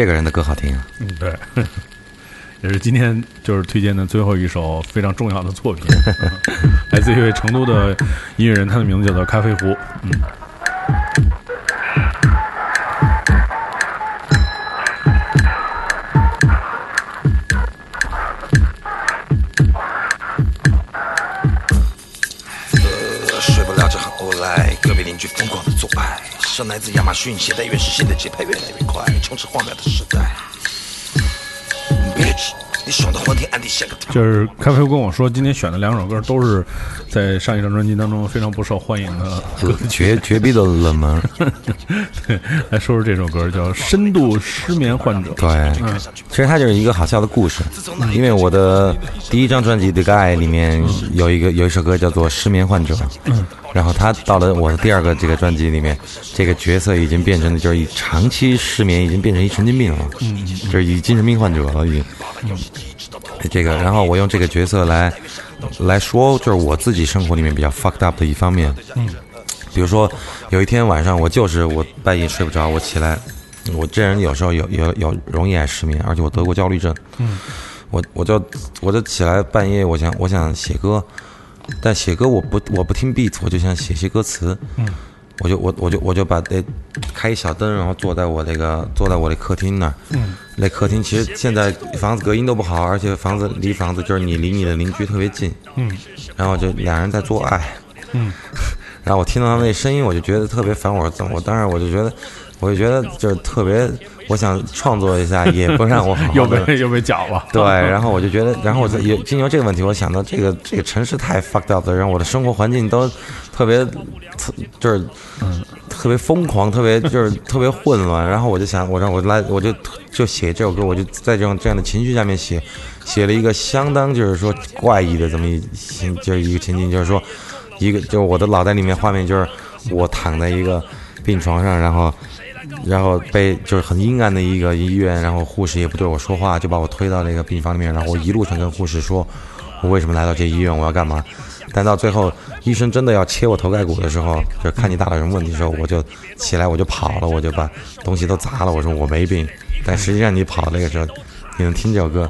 这个人的歌好听啊。嗯，对，也是今天就是推荐的最后一首非常重要的作品，嗯 来自一位成都的音乐人，他的名字叫做咖啡壶。嗯，呃，睡不了这很无赖，隔壁邻居疯狂的做爱，生来自亚马逊，携带原始新的节拍越来越快，充斥荒谬的时代。Bitch，你爽的昏天暗地像个他就是咖啡跟我说，今天选的两首歌都是在上一张专辑当中非常不受欢迎的歌曲。绝绝逼的冷门。对，来说说这首歌叫《深度失眠患者》。对，嗯，其实它就是一个好笑的故事，因为我的第一张专辑《The Guy》里面有一个有一首歌叫做《失眠患者》，嗯然后他到了我的第二个这个专辑里面，这个角色已经变成了就是以长期失眠，已经变成一神经病了，嗯就是以精神病患者了，已经。这个，然后我用这个角色来来说，就是我自己生活里面比较 fucked up 的一方面。嗯，比如说有一天晚上，我就是我半夜睡不着，我起来，我这人有时候有有有容易爱失眠，而且我得过焦虑症。嗯，我我就我就起来半夜，我想我想写歌，但写歌我不我不听 beat，我就想写些歌词。嗯，我就我我就我就把那开一小灯，然后坐在我这个坐在我的客厅那儿。嗯，那客厅其实现在房子隔音都不好，而且房子离房子就是你离你的邻居特别近。嗯，然后就两人在做爱。嗯，然后我听到他们那声音，我就觉得特别烦。我我当时我就觉得，我就觉得就是特别，我想创作一下，也不让我好好又被又被搅了。对，然后我就觉得，然后我在也经由这个问题，我想到这个这个城市太 fucked up 了，让我的生活环境都特别，特就是特别疯狂，特别就是 特别混乱。然后我就想，我让我来，我就就写这首歌，我就在这种这样的情绪下面写，写了一个相当就是说怪异的这么一情，就是一个情景，就是说一个就是我的脑袋里面画面就是我躺在一个病床上，然后。然后被就是很阴暗的一个医院，然后护士也不对我说话，就把我推到那个病房里面，然后我一路上跟护士说，我为什么来到这医院，我要干嘛？但到最后，医生真的要切我头盖骨的时候，就看你大脑有什么问题的时候，我就起来，我就跑了，我就把东西都砸了，我说我没病。但实际上你跑那个时候，你能听这首歌，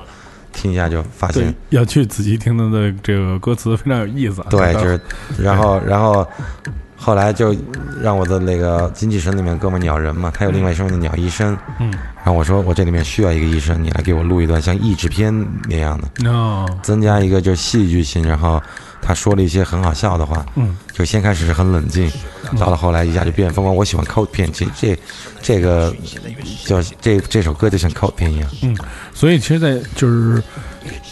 听一下就发现，要去仔细听他的这个歌词，非常有意思啊。对，就是，然后，然后，后来就让我的那个精气神里面哥们儿鸟人嘛，他有另外一声音的鸟医生，嗯，然后我说我这里面需要一个医生，你来给我录一段像译制片那样的，哦，增加一个就是戏剧性，然后他说了一些很好笑的话，嗯，就先开始是很冷静，到了后来一下就变疯狂。我喜欢 cult 片，其实这这个就这这首歌就像 cult 片一样，嗯，所以其实，在就是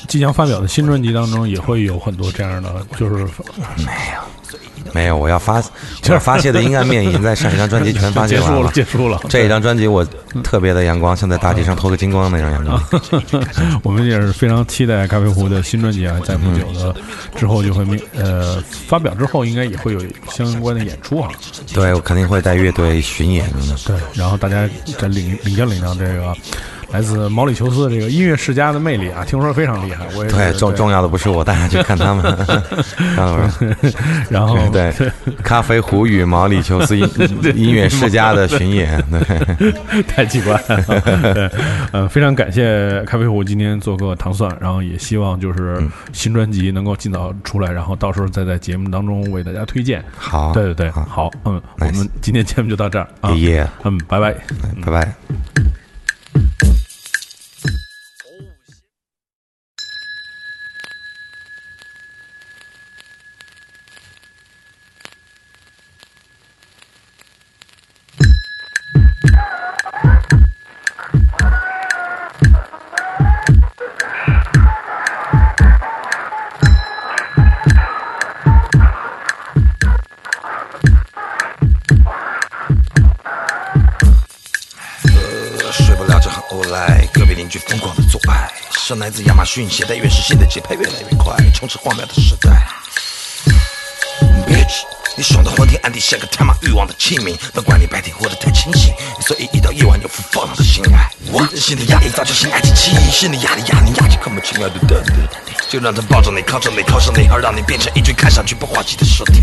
即将发表的新专辑当中，也会有很多这样的，就是没有。没有，我要发，我要发泄的阴暗面已经在上一张专辑全发泄完结束了，结束了。这一张专辑我特别的阳光，像在大地上脱个金光那种阳光。我们也是非常期待咖啡壶的新专辑啊，在不久的之后就会明呃发表之后，应该也会有相关的演出啊。对，我肯定会带乐队巡演的。对，然后大家再领领教领教这个。来自毛里求斯的这个音乐世家的魅力啊，听说非常厉害。我也对重重要的不是我，大家去看他们。然后对咖啡壶与毛里求斯音音乐世家的巡演，对，太奇怪了。对，呃，非常感谢咖啡壶今天做客糖蒜，然后也希望就是新专辑能够尽早出来，然后到时候再在节目当中为大家推荐。好，对对对，好，嗯，我们今天节目就到这儿啊，耶，嗯，拜拜，拜拜。邻居疯狂的做爱，是来自亚马逊携带原始新的节拍越来越快，充斥荒谬的时代。Bitch，你爽的昏天暗地，像个他妈欲望的器皿，不管你白天活得太清醒，所以一到夜晚有副放浪的性爱。人性的压抑造就性爱机器，心理压力压你压起，看不清爱的淡淡。就让他抱着你，靠着你，靠上你，而让你变成一具看上去不滑稽的尸体。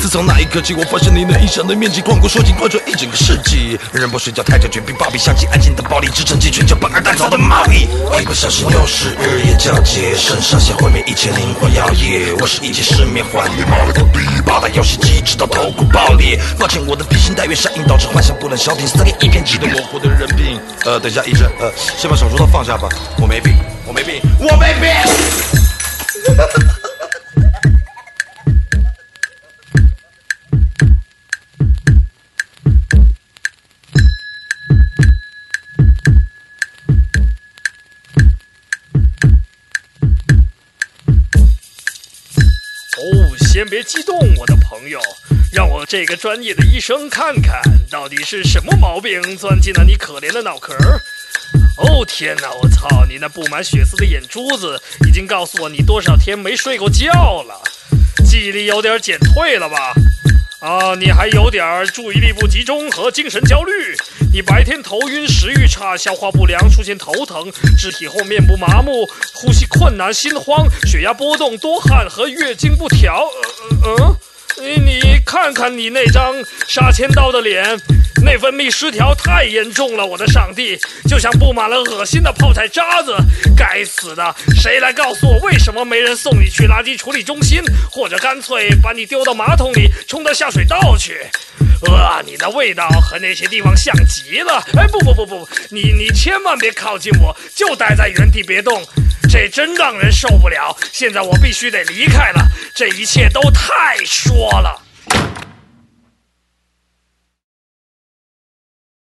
自从那一刻起，我发现你那一生的面积广过说尽贯穿一整个世纪。人不睡觉，太久绝并暴毙，相机安静的暴力，支撑起全球帮二蛋造的贸易。一不小心又是日夜交接，肾上下毁灭一切灵魂摇曳。我是一切失眠患，你妈了个逼！八大游戏直到头骨爆裂。抱歉，我的披星戴月上映导致幻想不能消停，撕裂一片记得模糊的人品。呃，等一下，医生，呃，先把手术刀放下吧，我没病，我没病，我没病。先别激动，我的朋友，让我这个专业的医生看看到底是什么毛病钻进了你可怜的脑壳。哦天哪，我操！你那布满血丝的眼珠子已经告诉我你多少天没睡过觉了，记忆力有点减退了吧？啊，你还有点儿注意力不集中和精神焦虑。你白天头晕、食欲差、消化不良、出现头疼、肢体后面部麻木、呼吸困难、心慌、血压波动、多汗和月经不调。呃呃嗯。你你看看你那张杀千刀的脸，内分泌失调太严重了，我的上帝，就像布满了恶心的泡菜渣子。该死的，谁来告诉我为什么没人送你去垃圾处理中心，或者干脆把你丢到马桶里冲到下水道去？呃，你的味道和那些地方像极了。哎，不不不不，你你千万别靠近我，就待在原地别动。这真让人受不了！现在我必须得离开了，这一切都太说了。